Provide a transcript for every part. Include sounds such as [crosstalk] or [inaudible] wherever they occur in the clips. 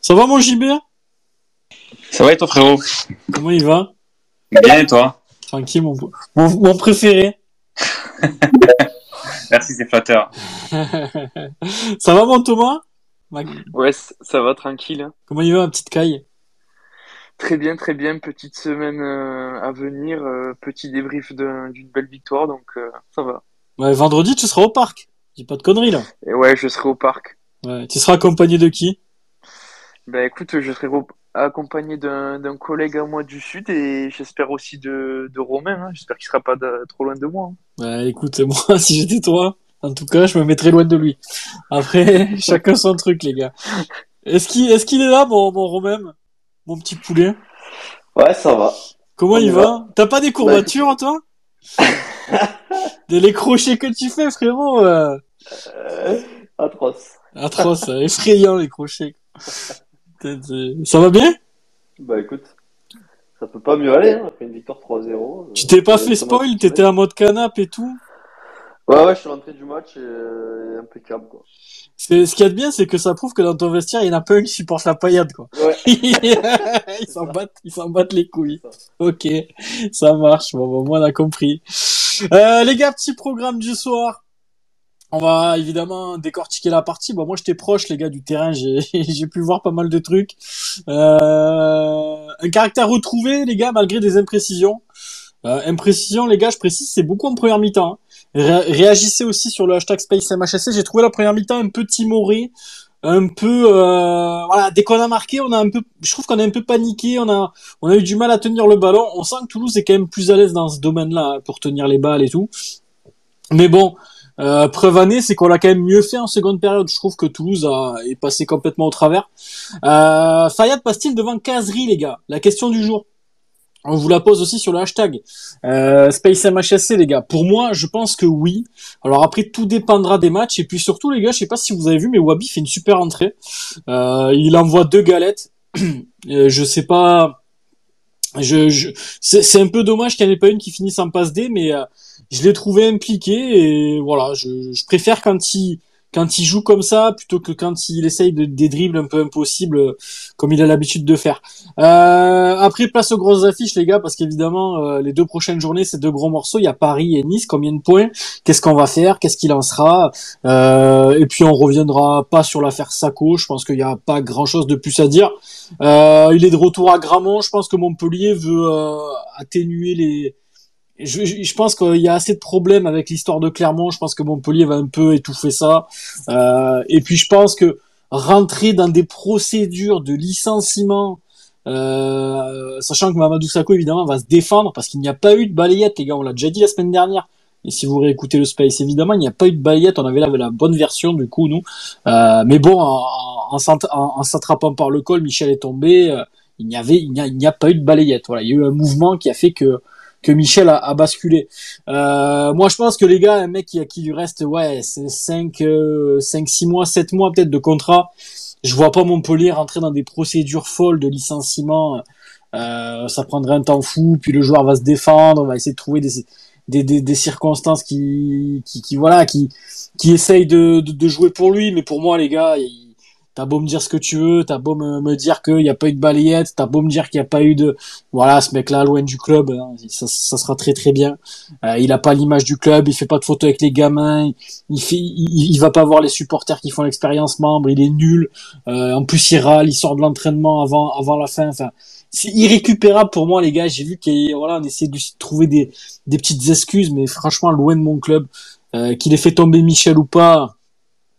Ça va mon JB Ça va et toi frérot? Comment il va? Bien et toi? Tranquille mon, mon, mon préféré. [laughs] Merci c'est flatteur. [laughs] ça va mon Thomas? Ouais, ça va tranquille. hein. Comment il va ma petite caille? Très bien, très bien. Petite semaine euh, à venir, euh, petit débrief d'un- d'une belle victoire, donc euh, ça va. ouais, Vendredi tu seras au parc. Dis pas de conneries là. Et ouais, je serai au parc. Ouais. Tu seras accompagné de qui? Ben écoute, je serai accompagné d'un d'un collègue à moi du sud et j'espère aussi de, de Romain. hein. J'espère qu'il sera pas de- trop loin de moi. hein. Ouais, écoute, moi [laughs] si j'étais toi, en tout cas, je me mettrais loin de lui. Après, [laughs] chacun son truc les gars. Est-ce qu'il est, qu'il est là mon, mon Romain? Mon petit poulet? Ouais, ça va. Comment On il y va? T'as pas des courbatures toi? [laughs] Des les crochets que tu fais frérot euh, Euh, atroce. Atroce, euh, effrayant les crochets. C'est- Ça va bien? Bah écoute, ça peut pas mieux aller, hein, après une victoire 3-0. Tu t'es pas Euh, fait spoil. T'étais en mode canap et tout? Ouais, ouais, je suis rentré du match et euh, impeccable, quoi. c'est, Ce qu'il y a de bien, c'est que ça prouve que dans ton vestiaire, il y en a pas un qui supporte la paillade, quoi. Ouais. [laughs] ils s'en battent, ils s'en battent les couilles. Ok, ça marche. Bon, bon, moi, on a compris. Euh, les gars, petit programme du soir. On va évidemment décortiquer la partie. Bon, moi, j'étais proche, les gars, du terrain. [laughs] J'ai, pu voir pas mal de trucs. Euh, un caractère retrouvé, les gars, malgré des imprécisions. Euh, les gars, je précise, c'est beaucoup en première mi-temps. hein. Ré- réagissez aussi sur le hashtag SpaceMHSC. J'ai trouvé la première mi-temps un peu timorée, un peu, euh, voilà, dès qu'on a marqué, on a un peu, je trouve qu'on a un peu paniqué, on a, on a eu du mal à tenir le ballon. On sent que Toulouse est quand même plus à l'aise dans ce domaine-là hein, pour tenir les balles et tout. Mais bon, euh, preuve année, c'est qu'on l'a quand même mieux fait en seconde période. Je trouve que Toulouse a, est passé complètement au travers. Euh, Fayad passe-t-il devant Casery, les gars? La question du jour. On vous la pose aussi sur le hashtag euh, SpaceMHSC, les gars. Pour moi, je pense que oui. Alors après, tout dépendra des matchs. Et puis surtout, les gars, je sais pas si vous avez vu, mais Wabi fait une super entrée. Euh, il envoie deux galettes. [clears throat] Euh, je sais pas. Je, je... c'est c'est un peu dommage qu'il n'y en ait pas une qui finisse en passe D, mais euh, je l'ai trouvé impliqué et voilà, je, préfère quand il quand il joue comme ça plutôt que quand il essaye de des dribbles un peu impossibles comme il a l'habitude de faire. Euh, après place aux grosses affiches les gars parce qu'évidemment euh, les deux prochaines journées c'est deux gros morceaux, il y a Paris et Nice, combien de points, qu'est-ce qu'on va faire, qu'est-ce qu'il en sera? Euh, et puis on reviendra pas sur l'affaire Sacco, je pense qu'il y a pas grand-chose de plus à dire. Euh, il est de retour à Gramont, je pense que Montpellier veut atténuer les je, je- pense qu'il y a assez de problèmes avec l'histoire de Clermont. Je pense que Montpellier va un peu étouffer ça. Euh, et puis je pense que rentrer dans des procédures de licenciement, euh, sachant que Mamadou Sakho évidemment va se défendre parce qu'il n'y a pas eu de balayette, les gars. On l'a déjà dit la semaine dernière. Et si vous réécoutez le Space, évidemment, il n'y a pas eu de balayette. On avait la, la bonne version du coup, nous. Euh, mais bon, en, en, s'att- en- en s'attrapant par le col, Michel est tombé. Euh, il n'y avait, il n'y a pas eu de balayette. Voilà, il y a eu un mouvement qui a fait que que Michel a, a basculé. Euh, moi, je pense que les gars, un mec qui, qui lui reste ouais, 5, 5, 6 mois, 7 mois peut-être de contrat, je vois pas Montpellier rentrer dans des procédures folles de licenciement. Euh, ça prendrait un temps fou, puis le joueur va se défendre, va essayer de trouver des, des, des, des circonstances qui, qui, qui, voilà, qui, qui essayent de, de, de jouer pour lui. Mais pour moi, les gars, t'as beau me dire ce que tu veux, t'as beau me, me dire qu'il n'y a pas eu de balayette, t'as beau me dire qu'il n'y a pas eu de, voilà, ce mec-là, loin du club, hein, ça, sera très très bien. Euh, il a pas l'image du club, il fait pas de photos avec les gamins, il fait, va pas voir les supporters qui font l'expérience membre, il est nul. Euh, en plus, il râle, il sort de l'entraînement avant avant la fin. C'est irrécupérable pour moi, les gars. J'ai vu qu'il voilà, on essaie de trouver des des petites excuses, mais franchement, loin de mon club, euh, qu'il ait fait tomber Michel ou pas.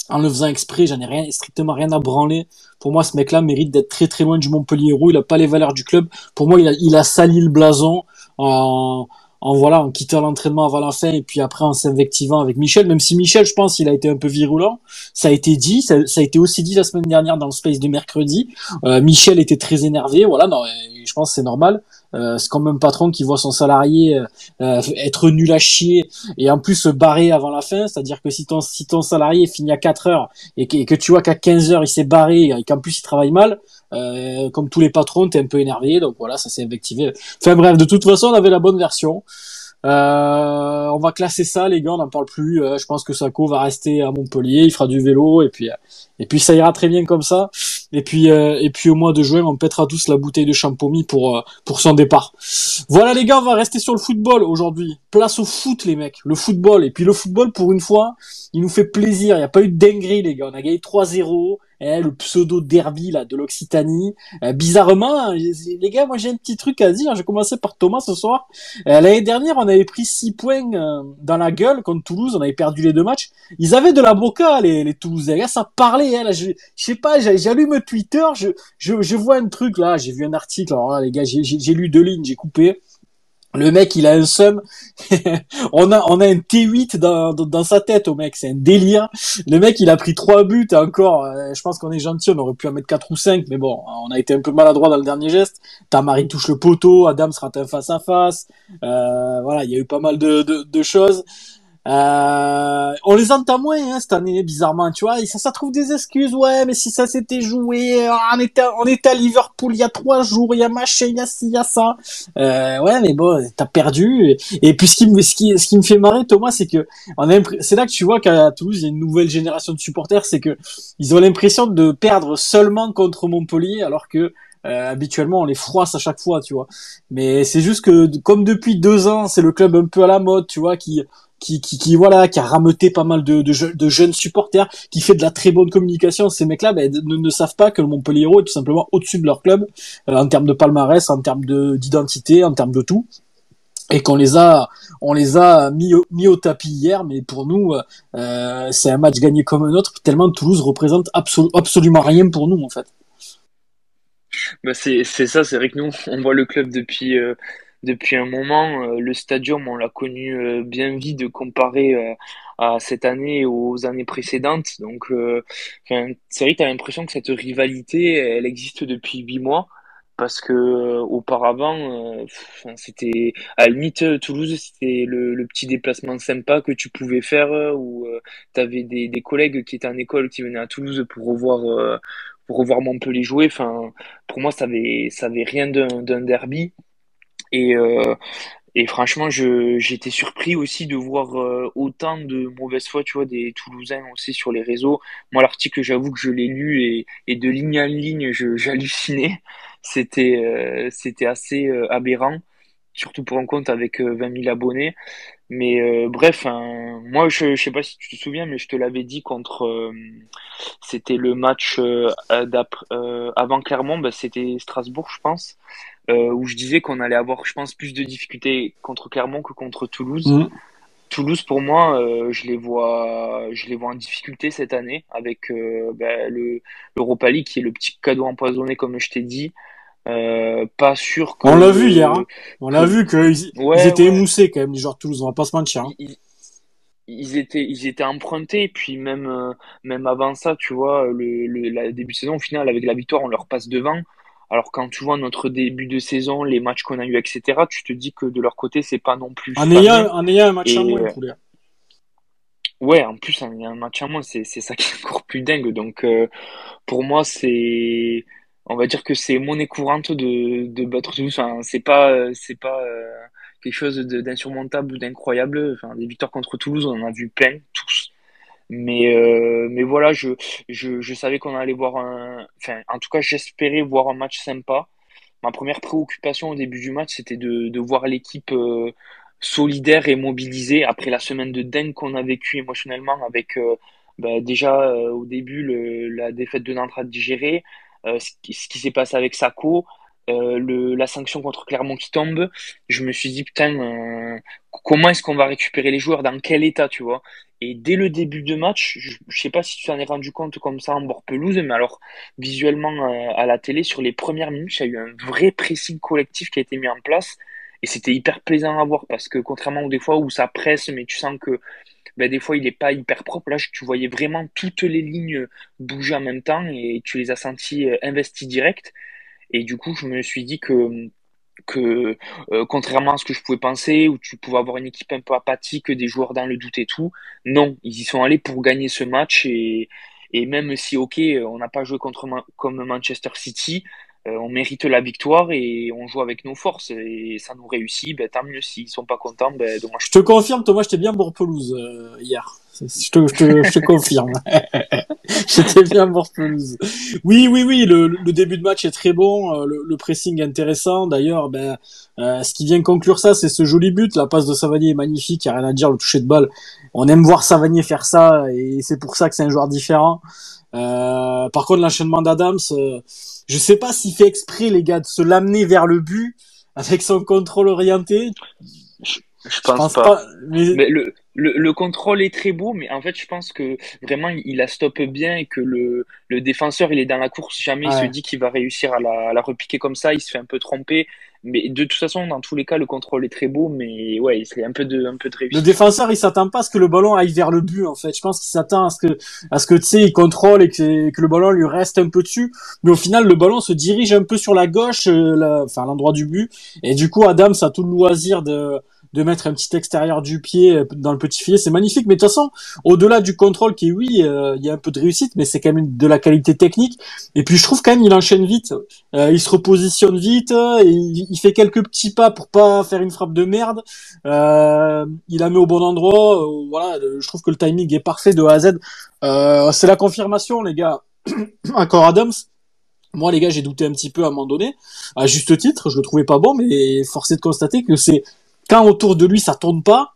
En le faisant exprès, j'en ai rien, strictement rien à branler. Pour moi, ce mec-là mérite d'être très très loin du Montpellier. Il a pas les valeurs du club. Pour moi, il a, sali le blason en, voilà, en quittant l'entraînement avant la fin et puis après en s'invectivant avec Michel. Même si Michel, je pense, il a été un peu virulent. Ça a été dit, ça, a été aussi dit la semaine dernière dans le space de mercredi. Euh, Michel était très énervé. Voilà, non, je pense que c'est normal. Euh, c'est quand même un patron qui voit son salarié euh, être nul à chier et en plus se barrer avant la fin. C'est-à-dire que si ton si ton salarié finit à 4 heures et que, et que tu vois qu'à 15 heures il s'est barré et qu'en plus il travaille mal, euh, comme tous les patrons, t'es un peu énervé. Donc voilà, ça s'est invectivé. Enfin bref, de toute façon, on avait la bonne version. Euh, on va classer ça, les gars, on n'en parle plus. Euh, je pense que Sako va rester à Montpellier, il fera du vélo et puis et puis ça ira très bien comme ça. Et puis, euh, et puis au mois de juin, on pètera tous la bouteille de Champomy pour, euh, pour son départ. Voilà les gars, on va rester sur le football aujourd'hui. Place au foot les mecs, le football. Et puis le football, pour une fois, il nous fait plaisir. Il n'y a pas eu de dinguerie les gars. On a gagné 3-0. Eh, le pseudo derby là de l'Occitanie. Euh, bizarrement, les gars, moi j'ai un petit truc à dire. J'ai commencé par Thomas ce soir. Euh, L'année dernière, on avait pris 6 points euh, dans la gueule contre Toulouse. On avait perdu les deux matchs. Ils avaient de la boca les, les Toulousains. Là, ça parlait. Hein, là, je, je sais pas. J'allume Twitter. Je, je, je vois un truc là. J'ai vu un article. Alors là, les gars, j'ai lu deux lignes. J'ai coupé. Le mec, il a un seum. [laughs] on a, on a un T8 dans, dans, sa tête au mec. C'est un délire. Le mec, il a pris trois buts encore, euh, je pense qu'on est gentil. On aurait pu en mettre quatre ou cinq, mais bon, on a été un peu maladroit dans le dernier geste. Tamari touche le poteau, Adam sera un face à face. Voilà, il y a eu pas mal de, de, de choses. Euh, on les entend moins hein, cette année, bizarrement, tu vois. Ça, ça trouve des excuses. Ouais, mais si ça s'était joué, ah, on était, on était à Liverpool il y a trois jours, il y a machin, il y a ci, il y a ça. Euh, ouais, mais bon, t'as perdu. Et, puis ce qui me, ce qui, ce qui me fait marrer, Thomas, c'est que on a, c'est là que tu vois qu'à Toulouse, il y a une nouvelle génération de supporters, c'est que ils ont l'impression de perdre seulement contre Montpellier, alors que euh, habituellement on les froisse à chaque fois, tu vois. Mais c'est juste que comme depuis deux ans, c'est le club un peu à la mode, tu vois, qui qui, qui, qui, voilà, qui a rameuté pas mal de, de, de, jeunes supporters, qui fait de la très bonne communication. Ces mecs-là ben, ne, ne, savent pas que le Montpellier est tout simplement au-dessus de leur club euh, en termes de palmarès, en termes de d'identité, en termes de tout, et qu'on les a, on les a mis au, mis au tapis hier. Mais pour nous, euh, c'est un match gagné comme un autre. Tellement Toulouse représente absolument rien pour nous en fait. Bah c'est ça, c'est vrai que nous [laughs] on voit le club depuis. Euh depuis un moment. Euh, le stadium, on l'a connu euh, bien vite comparé euh, à cette année et aux années précédentes. Donc, c'est vrai que tu as l'impression que cette rivalité, elle existe depuis huit mois? Parce que auparavant, c'était à la limite Toulouse, c'était le, petit déplacement sympa que tu pouvais faire où tu avais des, des collègues qui étaient en école qui venaient à Toulouse pour revoir pour revoir Montpellier jouer. Enfin, pour moi, ça avait ça avait rien d'un derby. Et, euh, et franchement, j'étais surpris aussi de voir euh, autant de mauvaise foi, tu vois, des Toulousains aussi sur les réseaux. Moi, l'article, j'avoue que je l'ai lu et, et de ligne en ligne, [laughs] j'hallucinais. C'était, euh, c'était assez aberrant, surtout pour un compte avec 20 000 abonnés. Mais bref, hein, moi, je, je sais pas si tu te souviens, mais je te l'avais dit contre, c'était le match avant Clermont, bah, c'était Strasbourg, je pense euh, où je disais qu'on allait avoir, je pense, plus de difficultés contre Clermont que contre Toulouse. Mm. Toulouse, pour moi, euh, je les vois, je les vois en difficulté cette année avec euh, ben, le l'Europa League qui est le petit cadeau empoisonné, comme je t'ai dit. Euh, pas sûr que. On l'a vu hier. Hein. On l'a vu qu'ils ils étaient émoussés quand même, les joueurs de Toulouse. On va pas se mentir. Hein. Ils, ils, étaient, ils étaient empruntés. Et puis même, euh, même avant ça, tu vois, le, le la début de saison, au final, avec la victoire, on leur passe devant. Alors quand tu vois notre début de saison, les matchs qu'on a eu, etc., tu te dis que de leur côté, c'est pas non plus. En ayant, en ayant un match en moins, Ouais, en plus, en ayant un match en moins, c'est ça qui est encore plus dingue. Donc euh, pour moi, c'est. On va dire que c'est monnaie courante de, de battre Toulouse. Enfin, c'est pas, c'est pas euh, quelque chose d'insurmontable ou d'incroyable. Enfin, des victoires contre Toulouse, on en a vu plein, tous. Mais, euh, mais voilà, je, je, je savais qu'on allait voir un. Enfin, en tout cas, j'espérais voir un match sympa. Ma première préoccupation au début du match, c'était de, de voir l'équipe euh, solidaire et mobilisée après la semaine de dingue qu'on a vécu émotionnellement avec euh, bah, déjà au début la défaite de Nantes à ce qui, ce qui s'est passé avec Sako, euh, le, la sanction contre Clermont qui tombe, je me suis dit putain, euh, comment est-ce qu'on va récupérer les joueurs, dans quel état, tu vois? Et dès le début de match, je, je sais pas si tu t'en es rendu compte comme ça en bord pelouse, mais alors visuellement euh, à la télé, sur les premières minutes, il y a eu un vrai pressing collectif qui a été mis en place. Et c'était hyper plaisant à voir parce que contrairement aux des fois où ça presse, mais tu sens que ben, des fois il n'est pas hyper propre, là tu voyais vraiment toutes les lignes bouger en même temps et tu les as sentis investis direct. Et du coup, je me suis dit que que euh, contrairement à ce que je pouvais penser, où tu pouvais avoir une équipe un peu apathique, des joueurs dans le doute et tout, non, ils y sont allés pour gagner ce match et, même si ok, on n'a pas joué contre comme Manchester City, euh, on mérite la victoire et on joue avec nos forces et ça nous réussit, ben, tant mieux s'ils sont pas contents, ben, dommage. Je te confirme, Thomas, j'étais bien pour pelouse euh, hier. Je te, je te, je te confirme. [laughs] J'étais bien mort pelouse. Oui, oui, oui, le, le, début de match est très bon, euh, le, le pressing intéressant. D'ailleurs, ben, euh, ce qui vient conclure ça, c'est ce joli but. La passe de Savanier est magnifique, il n'y a rien à dire, le toucher de balle. On aime voir Savanier faire ça, et c'est pour ça que c'est un joueur différent. Euh, par contre, l'enchaînement d'Adams, euh, je sais pas s'il fait exprès, les gars, de se l'amener vers le but avec son contrôle orienté. Je, pense, pas. mais... le, le, le, contrôle est très beau, mais en fait, je pense que vraiment, il la stoppe bien et que le, le défenseur, il est dans la course. Jamais il se dit qu'il va réussir à la, à la, repiquer comme ça. Il se fait un peu tromper. Mais de toute façon, dans tous les cas, le contrôle est très beau, mais ouais, il serait un peu de, un peu de réussite. Le défenseur, il s'attend pas à ce que le ballon aille vers le but, en fait. Je pense qu'il s'attend à ce que, à ce que, tu sais, il contrôle et que, le ballon lui reste un peu dessus. Mais au final, le ballon se dirige un peu sur la gauche, euh, enfin, l'endroit du but. Et du coup, Adam, ça a tout le loisir de, de mettre un petit extérieur du pied euh, dans le petit filet, c'est magnifique. Mais de toute façon, au-delà du contrôle qui, oui, euh, il y a un peu de réussite, mais c'est quand même de la qualité technique. Et puis je trouve quand même il enchaîne vite, euh, il se repositionne vite, il, fait quelques petits pas pour pas faire une frappe de merde. il la met au bon endroit. voilà, je trouve que le timing est parfait de A à Z. c'est la confirmation, les gars. [coughs] Encore Adams. Moi, les gars, j'ai douté un petit peu à un moment donné, à juste titre. Je le trouvais pas bon, mais forcé de constater que c'est quand autour de lui ça tourne pas,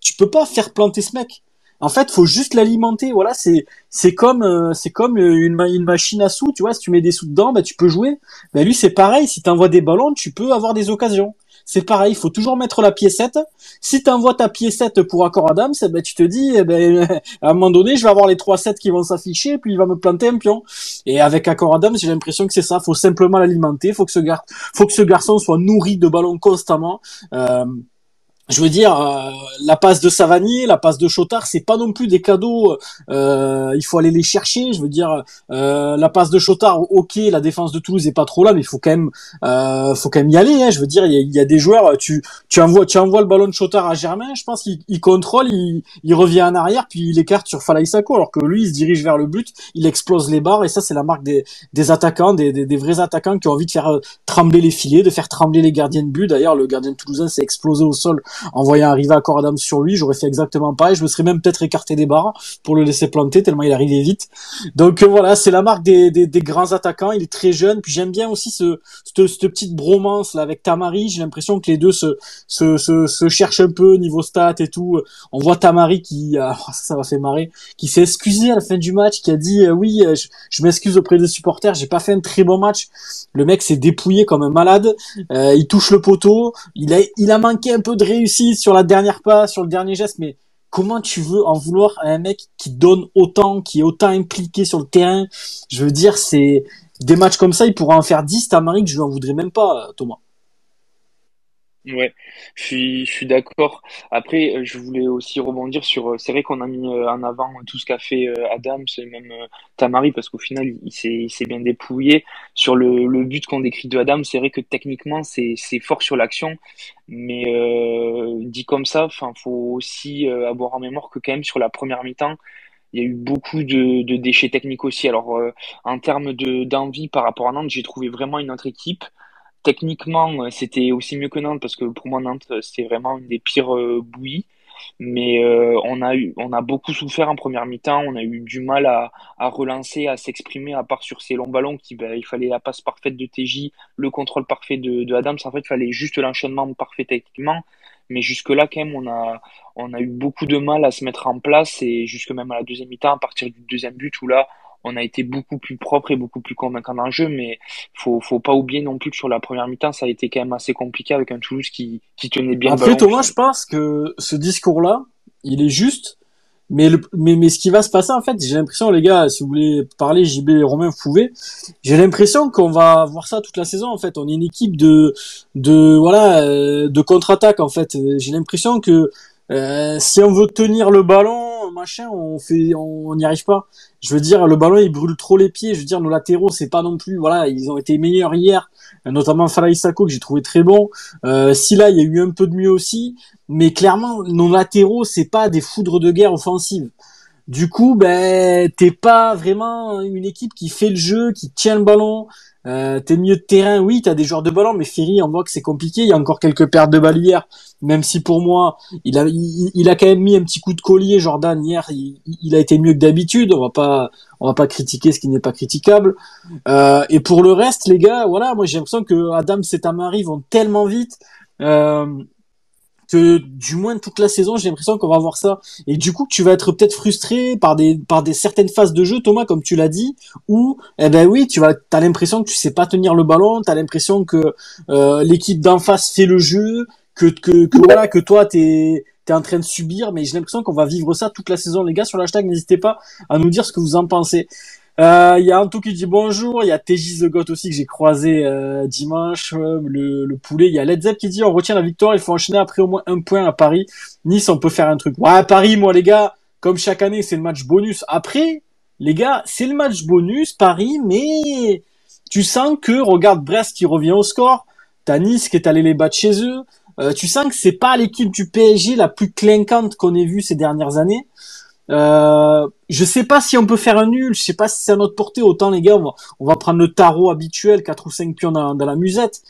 tu peux pas faire planter ce mec. En fait, faut juste l'alimenter. Voilà, c'est c'est comme euh, c'est comme une, une machine à sous. Tu vois, si tu mets des sous dedans, bah tu peux jouer. Bah lui, c'est pareil. Si t'envoies des ballons, tu peux avoir des occasions. C'est pareil, il faut toujours mettre la piécette. Si tu envoies ta piécette pour accord Adams, ben, tu te dis, eh ben, [laughs] à un moment donné, je vais avoir les trois sets qui vont s'afficher, puis il va me planter un pion. Et avec accord Adams, j'ai l'impression que c'est ça. Faut simplement l'alimenter. Faut que ce faut que ce garçon soit nourri de ballons constamment. Euh, je veux dire, euh, la passe de Savanier, la passe de Chotard, c'est pas non plus des cadeaux. Euh, il faut aller les chercher. Je veux dire, euh, la passe de Chotard, ok, la défense de Toulouse est pas trop là, mais il faut quand même, faut quand même y aller. Hein. Je veux dire, il y, a, des joueurs. Tu, tu envoies, tu envoies le ballon de Chotard à Germain. Je pense qu'il contrôle, il, revient en arrière, puis il écarte sur Falaïsako, alors que lui, il se dirige vers le but, il explose les barres, et ça, c'est la marque des, des attaquants, des, des, des, vrais attaquants qui ont envie de faire trembler les filets, de faire trembler les gardiens de but. D'ailleurs, le gardien de toulousain s'est explosé au sol en voyant arriver à Coradam sur lui, j'aurais fait exactement pareil. Je me serais même peut-être écarté des barres pour le laisser planter tellement il arrivait vite. Donc euh, voilà, c'est la marque des, des, des, grands attaquants. Il est très jeune. Puis j'aime bien aussi ce, cette, petite bromance là avec Tamari. J'ai l'impression que les deux se, se, se, se, cherchent un peu niveau stats et tout. On voit Tamari qui, ça, ça m'a fait marrer, qui s'est excusé à la fin du match, qui a dit euh, oui, euh, je, je m'excuse auprès des supporters, j'ai pas fait un très bon match. Le mec s'est dépouillé comme un malade. il touche le poteau. Il a, il a manqué un peu de réussite sur la dernière pas, sur le dernier geste, mais comment tu veux en vouloir à un mec qui donne autant, qui est autant impliqué sur le terrain? Je veux dire, c'est des matchs comme ça, il pourra en faire 10, Tamari, que je lui voudrais même pas, Thomas. Ouais, je suis, d'accord. Après, euh, je voulais aussi rebondir sur. Euh, c'est vrai qu'on a mis euh, en avant tout ce qu'a fait Adams et même Tamari parce qu'au final, il s'est, bien dépouillé sur le, but qu'on décrit de Adams. C'est vrai que techniquement, c'est, fort sur l'action, mais euh, dit comme ça, enfin, faut aussi avoir en mémoire que quand même sur la première mi-temps, il y a eu beaucoup de, de déchets techniques aussi. Alors, en termes de d'envie par rapport à Nantes, j'ai trouvé vraiment une autre équipe. Techniquement, euh, c'était aussi mieux que Nantes parce que pour moi, Nantes, euh, c'était vraiment une des pires euh, bouillies. Mais on a eu, on a beaucoup souffert en première mi-temps. On a eu du mal à, à relancer, à s'exprimer, à part sur ces longs ballons qui, ben, il fallait la passe parfaite de TJ, le contrôle parfait de, de Adams. En fait, il fallait juste l'enchaînement parfait techniquement. Mais jusque-là, quand même, on a, on a eu beaucoup de mal à se mettre en place et jusque même à la deuxième mi-temps, à partir du deuxième but où là, on a été beaucoup plus propre et beaucoup plus convaincant dans le jeu, mais faut, faut pas oublier non plus que sur la première mi-temps, ça a été quand même assez compliqué avec un Toulouse qui, qui tenait bien. Après, Thomas, je pense que ce discours-là, il est juste, mais, le, mais, mais ce qui va se passer, en fait, j'ai l'impression, les gars, si vous voulez parler JB et Romain, vous pouvez, j'ai l'impression qu'on va voir ça toute la saison, en fait. On est une équipe de, de, voilà, euh, de contre-attaque, en fait. J'ai l'impression que, euh, si on veut tenir le ballon, machin, on fait, on n'y arrive pas. Je veux dire, le ballon il brûle trop les pieds. Je veux dire, nos latéraux c'est pas non plus, voilà, ils ont été meilleurs hier, notamment Farai Sako que j'ai trouvé très bon. Euh, si là il y a eu un peu de mieux aussi, mais clairement nos latéraux c'est pas des foudres de guerre offensives. Du coup, ben, t'es pas vraiment une équipe qui fait le jeu, qui tient le ballon. Euh, t'es milieu de terrain, oui, t'as des joueurs de ballon, mais Ferry, voit que c'est compliqué. Il y a encore quelques pertes de balles hier, même si pour moi, il a, il, a quand même mis un petit coup de collier. Jordan hier, il, a été mieux que d'habitude. On va pas, on va pas critiquer ce qui n'est pas critiquable. Euh, et pour le reste, les gars, voilà, moi j'ai l'impression que Adam et Tamari vont tellement vite. Euh, que du moins toute la saison, j'ai l'impression qu'on va voir ça. Et du coup, tu vas être peut-être frustré par des par des certaines phases de jeu, Thomas, comme tu l'as dit, où eh ben oui, tu vas, t'as l'impression que tu sais pas tenir le ballon, t'as l'impression que euh, l'équipe d'en face fait le jeu, que que, que voilà, que toi t'es t'es en train de subir, mais j'ai l'impression qu'on va vivre ça toute la saison, les gars. Sur l'hashtag, n'hésitez pas à nous dire ce que vous en pensez. Euh, il y a Anto qui dit bonjour, il y a TJ The Goat aussi que j'ai croisé euh, dimanche, euh, le, le, poulet. Il y a Led Zepp qui dit on retient la victoire, il faut enchaîner après au moins un point à Paris. Nice, on peut faire un truc. Ouais, Paris, moi les gars, comme chaque année, c'est le match bonus. Après, les gars, c'est le match bonus, Paris, mais tu sens que, regarde Brest qui revient au score, t'as Nice qui est allé les battre chez eux. tu sens que c'est pas l'équipe du PSG la plus clinquante qu'on ait vue ces dernières années. Euh, je sais pas si on peut faire un nul, je sais pas si c'est à notre portée. Autant les gars, on va, prendre le tarot habituel, 4 ou 5 pions dans, la musette.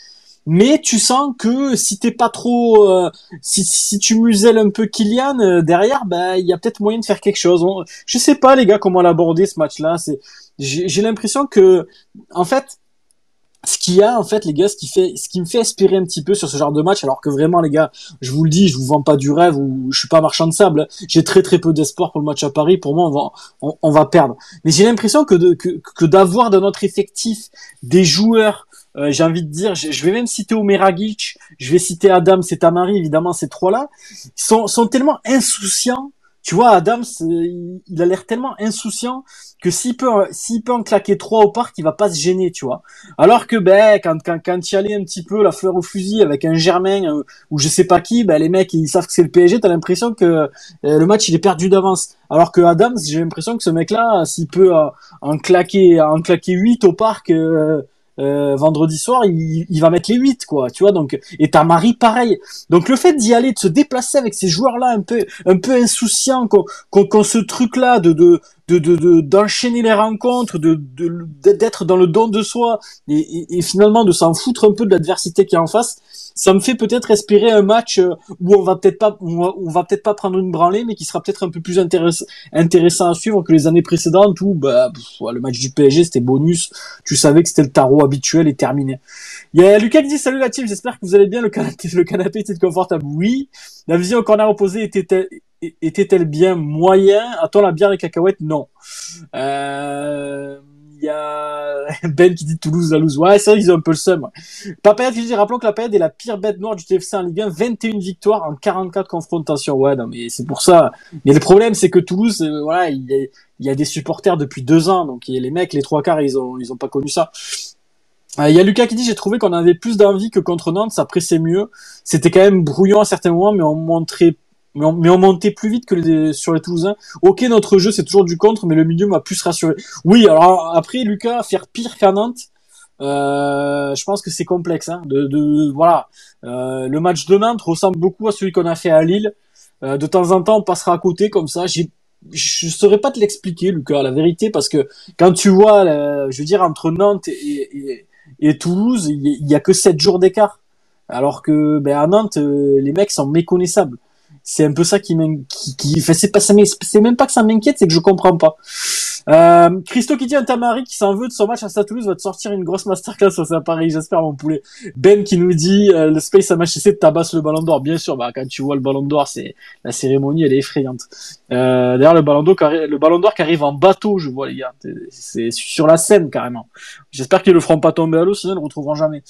Mais tu sens que si t'es pas trop, euh, si, si tu muselles un peu Kylian euh, derrière, ben il y a peut-être moyen de faire quelque chose. je sais pas les gars comment l'aborder ce match-là. C'est, j'ai l'impression que, en fait, qu'il y a en fait les gars ce qui fait ce qui me fait espérer un petit peu sur ce genre de match alors que vraiment les gars je vous le dis je vous vends pas du rêve ou je suis pas marchand de sable j'ai très très peu d'espoir pour le match à Paris pour moi on va on, va perdre. Mais j'ai l'impression que que, que d'avoir dans notre effectif des joueurs euh, j'ai envie de dire, je, vais même citer Omeragic, je vais citer Adam, c'est Tamari, évidemment, ces trois-là, sont, sont tellement insouciants tu vois, Adams, il a l'air tellement insouciant que s'il peut, s'il peut en claquer trois au parc, il va pas se gêner, tu vois. Alors que, ben, quand, quand, quand y allait un petit peu la fleur au fusil avec un Germain euh, ou je sais pas qui, ben, les mecs, ils savent que c'est le PSG, t'as l'impression que euh, le match, il est perdu d'avance. Alors que Adams, j'ai l'impression que ce mec-là, s'il peut euh, en claquer, en claquer 8 au parc, euh, vendredi soir, il, il, va mettre les 8 quoi, tu vois donc et ta Marie pareil. Donc le fait d'y aller, de se déplacer avec ces joueurs là un peu un peu insouciants, qu'on qu ce truc là de de de d'enchaîner les rencontres, de d'être dans le don de soi et, et, finalement de s'en foutre un peu de l'adversité qui est en face, ça me fait peut-être espérer un match euh, où on va peut-être pas on va, peut-être pas prendre une branlée, mais qui sera peut-être un peu plus intéressant à suivre que les années précédentes où bah le match du PSG c'était bonus, tu savais que c'était le tarot habituel et terminé. Il y a Lucas qui dit salut la team, j'espère que vous allez bien, le canapé, le canapé était confortable. Oui, la vision au corner opposé était était-elle bien moyen? Attends, la bière et cacahuètes, non. Euh, y a [laughs] Ben qui dit Toulouse, la loose. Ouais, c'est qu'ils ont un peu le seum. Papayade qui dit, rappelons que la Papayade est la pire bête noire du TFC en Ligue 1, 21 victoires en 44 confrontations. Ouais, non, mais c'est pour ça. Mais le problème, c'est que Toulouse, euh, voilà, il y, a, il y, a, des supporters depuis deux ans, donc les mecs, les trois quarts, ils ont, ils ont pas connu ça. Euh, il y a Lucas qui dit j'ai trouvé qu'on avait plus d'envie que contre Nantes, ça pressait mieux. C'était quand même brouillon à certains moments, mais on montrait mais on, montait plus vite que les, sur les Toulousains. Ok, notre jeu c'est toujours du contre, mais le milieu m'a plus rassuré. Oui, alors après Lucas faire pire qu'à Nantes, euh, je pense que c'est complexe. Hein, de, de voilà, euh, le match de Nantes ressemble beaucoup à celui qu'on a fait à Lille. Euh, de temps en temps, on passera à côté comme ça. J'ai je saurais pas te l'expliquer, Lucas, la vérité, parce que quand tu vois, je veux dire, entre Nantes et, et, Toulouse, il y, a que 7 jours d'écart. Alors que ben, à Nantes, euh, les mecs sont méconnaissables c'est un peu ça qui m'inquiète. Qui, c'est pas c'est même pas que ça m'inquiète, c'est que je comprends pas. Euh, Christo qui dit un Tamari qui s'en veut de son match à Stade Toulouse va te sortir une grosse masterclass à Paris, j'espère mon poulet. Ben qui nous dit euh, le Space à MHC tabasse le Ballon d'Or, bien sûr. Bah quand tu vois le Ballon d'Or, c'est la cérémonie, elle est effrayante. Euh, D'ailleurs le Ballon d'Or, le Ballon d'Or qui arrive en bateau, je vois les gars, c'est sur la scène carrément. J'espère qu'ils le feront pas tomber à l'eau, sinon ils le retrouveront jamais.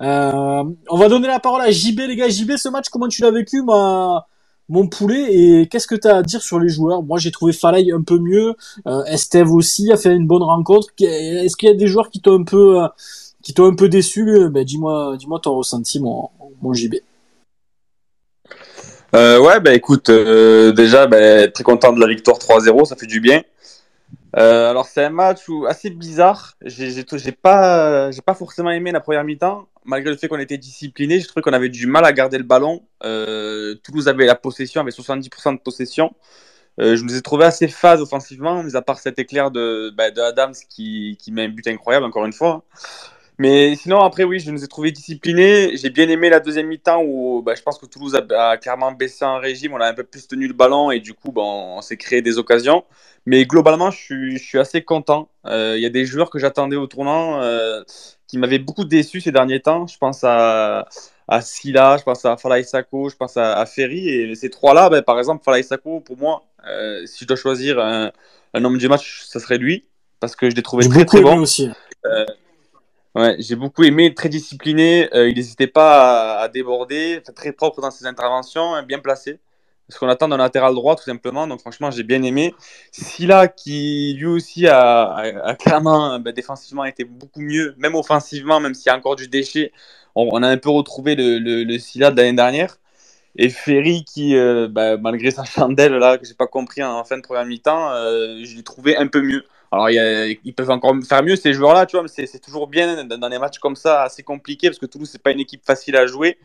Euh, on va donner la parole à JB les gars. JB, ce match, comment tu l'as vécu, moi? Mon poulet. Et qu'est-ce que tu as à dire sur les joueurs? Moi, j'ai trouvé Falay un peu mieux. Euh, Esteve aussi a fait une bonne rencontre. Est-ce qu'il y a des joueurs qui t'ont un peu, euh, qui t'ont un peu déçu? Ben, dis-moi, dis-moi ton ressenti, mon, mon JB. Euh, ouais, bah écoute, euh, déjà, bah, très content de la victoire 3-0, ça fait du bien. Euh, alors c'est un match assez bizarre. J'ai, pas, forcément aimé la première mi-temps, malgré le fait qu'on était discipliné. J'ai trouvé qu'on avait du mal à garder le ballon. Euh, Toulouse avait la possession, avait 70% de possession. Euh, je nous ai trouvé assez phase offensivement, mis à part cet éclair de, bah, Adams qui, qui met un but incroyable, encore une fois. Mais sinon, après, oui, je nous ai trouvé disciplinés. J'ai bien aimé la deuxième mi-temps où bah, je pense que Toulouse a, a, clairement baissé en régime. On a un peu plus tenu le ballon et du coup, bah, on s'est créé des occasions. Mais globalement, je suis, je suis assez content. Il euh, y a des joueurs que j'attendais au tournant euh, qui m'avaient beaucoup déçu ces derniers temps. Je pense à, à Silla, je pense à Falaï Sako, je pense à, à Ferry. Et ces trois-là, ben, par exemple, Falaï Sako, pour moi, euh, si je dois choisir un, un, homme du match, ça serait lui. Parce que je l'ai trouvé très, très bon. Aussi. Euh, ouais, j'ai beaucoup aimé, très discipliné. Euh, il n'hésitait pas à, déborder, très propre dans ses interventions, hein, bien placé. Ce qu'on attend d'un latéral droit, tout simplement. Donc, franchement, j'ai bien aimé. Silla, qui lui aussi a, clairement, ben, défensivement, été beaucoup mieux, même offensivement, même s'il y a encore du déchet on, a un peu retrouvé le, le, Silla de l'année dernière. Et Ferry, qui, euh, bah, malgré sa chandelle, là, que j'ai pas compris en fin de première mi-temps, euh, je l'ai trouvé un peu mieux. Alors, ils peuvent encore faire mieux, ces joueurs-là, tu vois, mais c'est toujours bien dans des matchs comme ça, assez compliqués, parce que Toulouse, c'est pas une équipe facile à jouer,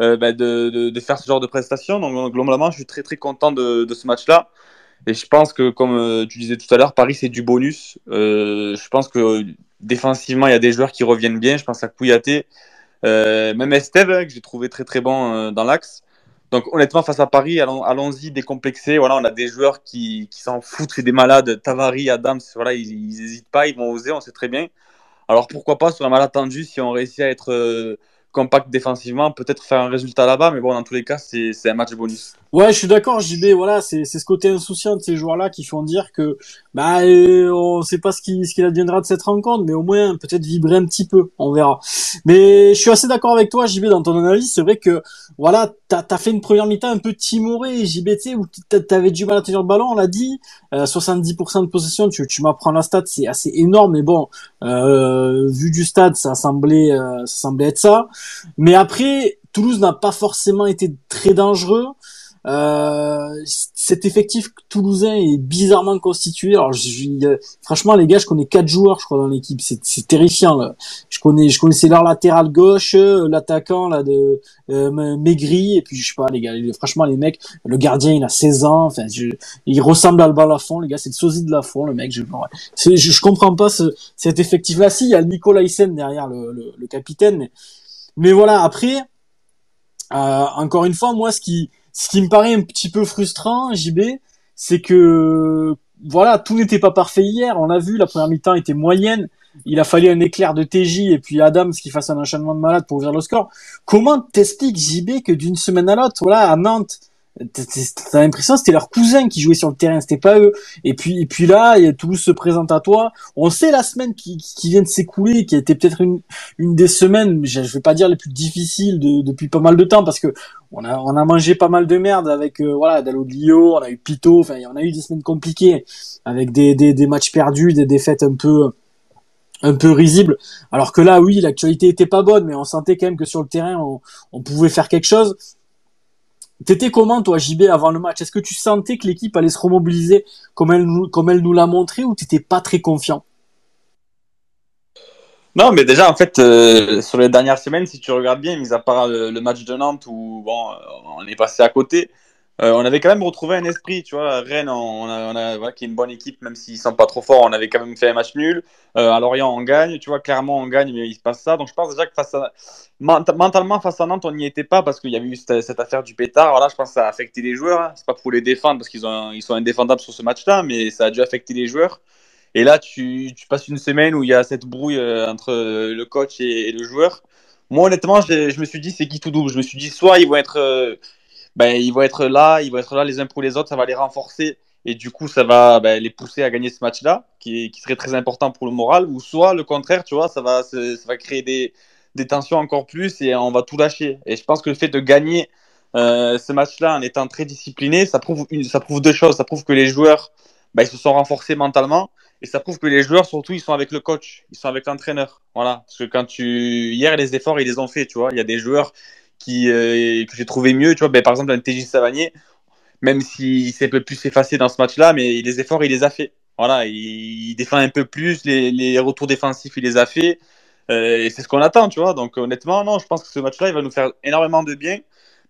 euh, bah, de, faire ce genre de prestations. Donc, globalement, je suis très, très content de, ce match-là. Et je pense que, comme euh, tu disais tout à l'heure, Paris, c'est du bonus. Euh, je pense que défensivement, il y a des joueurs qui reviennent bien. Je pense à Kouyaté. Même Esteve, hein, que j'ai trouvé très très bon dans l'axe. Donc honnêtement, face à Paris, allons-y allons décomplexés. Voilà, on a des joueurs qui, s'en foutent, c'est des malades. Tavari, Adams, voilà, ils n'hésitent pas, ils vont oser, on sait très bien. Alors pourquoi pas sur un malentendu si on réussit à être euh, compact défensivement, peut-être faire un résultat là-bas, mais bon, dans tous les cas, c'est un match bonus. Ouais, je suis d'accord, JB, voilà, c'est ce côté insouciant de ces joueurs-là qui font dire que, bah, euh, on sait pas ce qui, ce qu'il adviendra de cette rencontre, mais au moins, peut-être vibrer un petit peu, on verra. Mais je suis assez d'accord avec toi, JB, dans ton analyse, c'est vrai que, voilà, t'as as fait une première mi-temps un peu timorée, JB, tu sais, où t'avais du mal à tenir le ballon, on l'a dit, euh, 70% de possession, tu, tu m'apprends la stat, c'est assez énorme, mais bon, euh, vu du stade, ça semblait, euh, ça semblait être ça. Mais après, Toulouse n'a pas forcément été très dangereux. Euh, cet effectif toulousain est bizarrement constitué. Alors, je, franchement, les gars, je connais quatre joueurs, je crois, dans l'équipe. C'est terrifiant. Là. Je connais, je connaissais leur latéral gauche, l'attaquant là de euh, Maigri, et puis je sais pas, les gars. franchement, les mecs, le gardien, il a 16 ans. Enfin, je, il ressemble à Alba Lafont, les gars. C'est le sosie de Lafont, le mec. Je, ouais. je, je comprends pas ce, cet effectif-là. Si, il y a Nicolas Hyssen derrière le, le, le capitaine, mais voilà. Après, euh, encore une fois, moi, ce qui ce qui me paraît un petit peu frustrant, JB, c'est que voilà, tout n'était pas parfait hier. On l'a vu, la première mi-temps était moyenne. Il a fallu un éclair de TJ et puis Adams qui fasse un enchaînement de malade pour ouvrir le score. Comment t'expliques, JB, que d'une semaine à l'autre, voilà, à Nantes, T'as l'impression c'était leur cousin qui jouait sur le terrain, c'était pas eux. Et puis, et puis là, Toulouse se présente à toi. On sait la semaine qui, qui vient de s'écouler, qui a été peut-être une, une des semaines, je, je vais pas dire les plus difficiles de, depuis pas mal de temps, parce que on a, on a mangé pas mal de merde avec euh, voilà Dalloglio, on a eu Pito, enfin on a eu des semaines compliquées avec des, des, des matchs perdus, des défaites un peu un peu risibles. Alors que là, oui, l'actualité était pas bonne, mais on sentait quand même que sur le terrain, on, on pouvait faire quelque chose. T'étais comment toi JB avant le match? Est-ce que tu sentais que l'équipe allait se remobiliser comme elle nous, l'a montré ou t'étais pas très confiant? Non, mais déjà en fait euh, sur les dernières semaines, si tu regardes bien, mis à part le, le match de Nantes où bon, on est passé à côté, euh, on avait quand même retrouvé un esprit, tu vois. Rennes, on a, on a qui est une bonne équipe, même s'ils sont pas trop forts, on avait quand même fait un match nul. Euh, à Lorient, on gagne, tu vois. Clairement, on gagne, mais il se passe ça. Donc, je pense déjà que face mentalement face à Nantes, on n'y était pas parce qu'il y avait eu cette, affaire du pétard. Voilà, je pense que ça a affecté les joueurs. Hein. C'est pas pour les défendre parce qu'ils ont, ils sont indéfendables sur ce match-là, mais ça a dû affecter les joueurs. Et là, tu, passes une semaine où il y a cette brouille euh, entre le coach et, le joueur. Moi, honnêtement, je me suis dit, c'est qui tout double? Je me suis dit, soit ils vont être euh, ben, ils vont être là, ils vont être là les uns pour les autres, ça va les renforcer et du coup ça va ben, les pousser à gagner ce match-là, qui, serait très important pour le moral, ou soit le contraire, tu vois, ça va, ça va créer des, tensions encore plus et on va tout lâcher. Et je pense que le fait de gagner euh, ce match-là en étant très discipliné, ça prouve, ça prouve deux choses. Ça prouve que les joueurs, ben, ils se sont renforcés mentalement et ça prouve que les joueurs, surtout, ils sont avec le coach, ils sont avec l'entraîneur. Voilà. Parce que quand tu. Hier, les efforts, ils les ont fait, tu vois. Il y a des joueurs qui, euh, que j'ai trouvé mieux. Tu vois, ben, par exemple, un TJ Savanier, même s'il s'est un peu plus effacé dans ce match-là, mais les efforts, il les a fait. Voilà, il, défend un peu plus, les, les, retours défensifs, il les a fait. Euh, et c'est ce qu'on attend, tu vois. Donc, honnêtement, non, je pense que ce match-là, il va nous faire énormément de bien.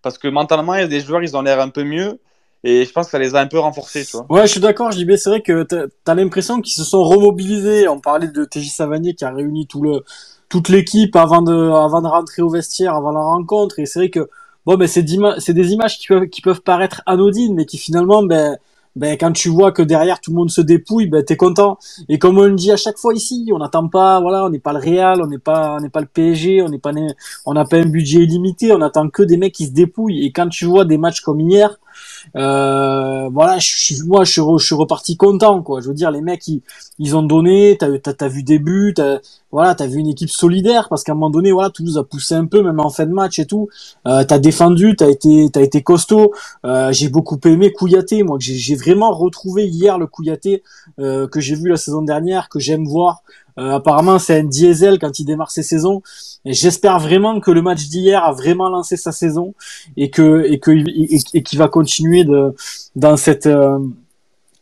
Parce que mentalement, il y a des joueurs, ils ont l'air un peu mieux. Et je pense que ça les a un peu renforcés, tu vois. Ouais, je suis d'accord, JB. C'est vrai que t'as as, l'impression qu'ils se sont remobilisés. On parlait de TJ Savanier qui a réuni tout le, toute l'équipe avant de, avant de rentrer au vestiaire, avant la rencontre. Et c'est vrai que, bon, ben, c'est des images qui peuvent, qui peuvent paraître anodines, mais qui finalement, ben, ben quand tu vois que derrière tout le monde se dépouille, ben t'es content. Et comme on le dit à chaque fois ici, on n'attend pas, voilà, on n'est pas le Real, on n'est pas, on n'est pas le PSG, on n'est pas, on n'a pas un budget illimité, on attend que des mecs qui se dépouillent. Et quand tu vois des matchs comme hier, euh, voilà, moi je suis, je suis reparti content quoi. Je veux dire, les mecs ils, ils ont donné, t'as as, as, vu des buts, voilà, t'as vu une équipe solidaire parce qu'à un moment donné, voilà, Toulouse a poussé un peu même en fin de match et tout. Euh, t'as défendu, t'as été t'as été costaud. Euh, j'ai beaucoup aimé Kouyaté, moi j'ai vraiment retrouvé hier le Kouyaté que j'ai vu la saison dernière, que j'aime voir. Euh, apparemment, c'est un diesel quand il démarre ses saisons. Et j'espère vraiment que le match d'hier a vraiment lancé sa saison et que et que et, qu'il va continuer de dans cette euh,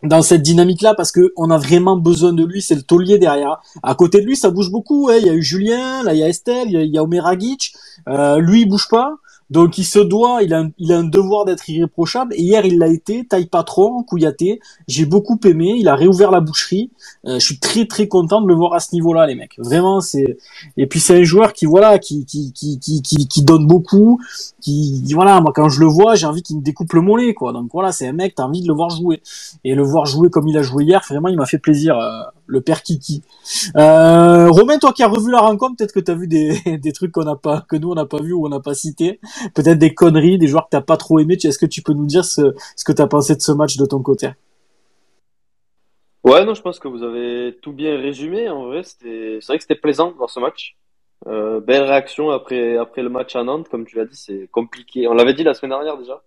dans cette dynamique-là parce que on a vraiment besoin de lui. C'est le taulier derrière. À côté de lui, ça bouge beaucoup. Il y a eu Julien, là il y a Estelle, il y a, y Omeragic. Euh, lui, il bouge pas. Donc il se doit, il a, un devoir d'être irréprochable. Et hier il l'a été, taille patron, Kouyaté. J'ai beaucoup aimé. Il a réouvert la boucherie. Euh, je suis très très content de le voir à ce niveau-là, les mecs. Vraiment, c'est. Et puis c'est un joueur qui voilà, qui qui qui qui qui, donne beaucoup. Qui voilà, moi quand je le vois, j'ai envie qu'il me découpe le mollet, quoi. Donc voilà, c'est un mec, t'as envie de le voir jouer. Et le voir jouer comme il a joué hier, vraiment, il m'a fait plaisir. Euh, le père Kiki. Euh, Romain, toi qui as revu la rencontre, peut-être que tu as vu [laughs] des, trucs qu'on n'a pas, que nous on n'a pas vu ou on n'a pas cité. Peut-être des conneries, des joueurs que t'as pas trop aimé. Est-ce que tu peux nous dire ce, que tu as pensé de ce match de ton côté? Ouais, non, je pense que vous avez tout bien résumé. En vrai, c'est vrai que c'était plaisant dans ce match. Euh, belle réaction après après le match à Nantes, comme tu l'as dit, c'est compliqué. On l'avait dit la semaine dernière déjà,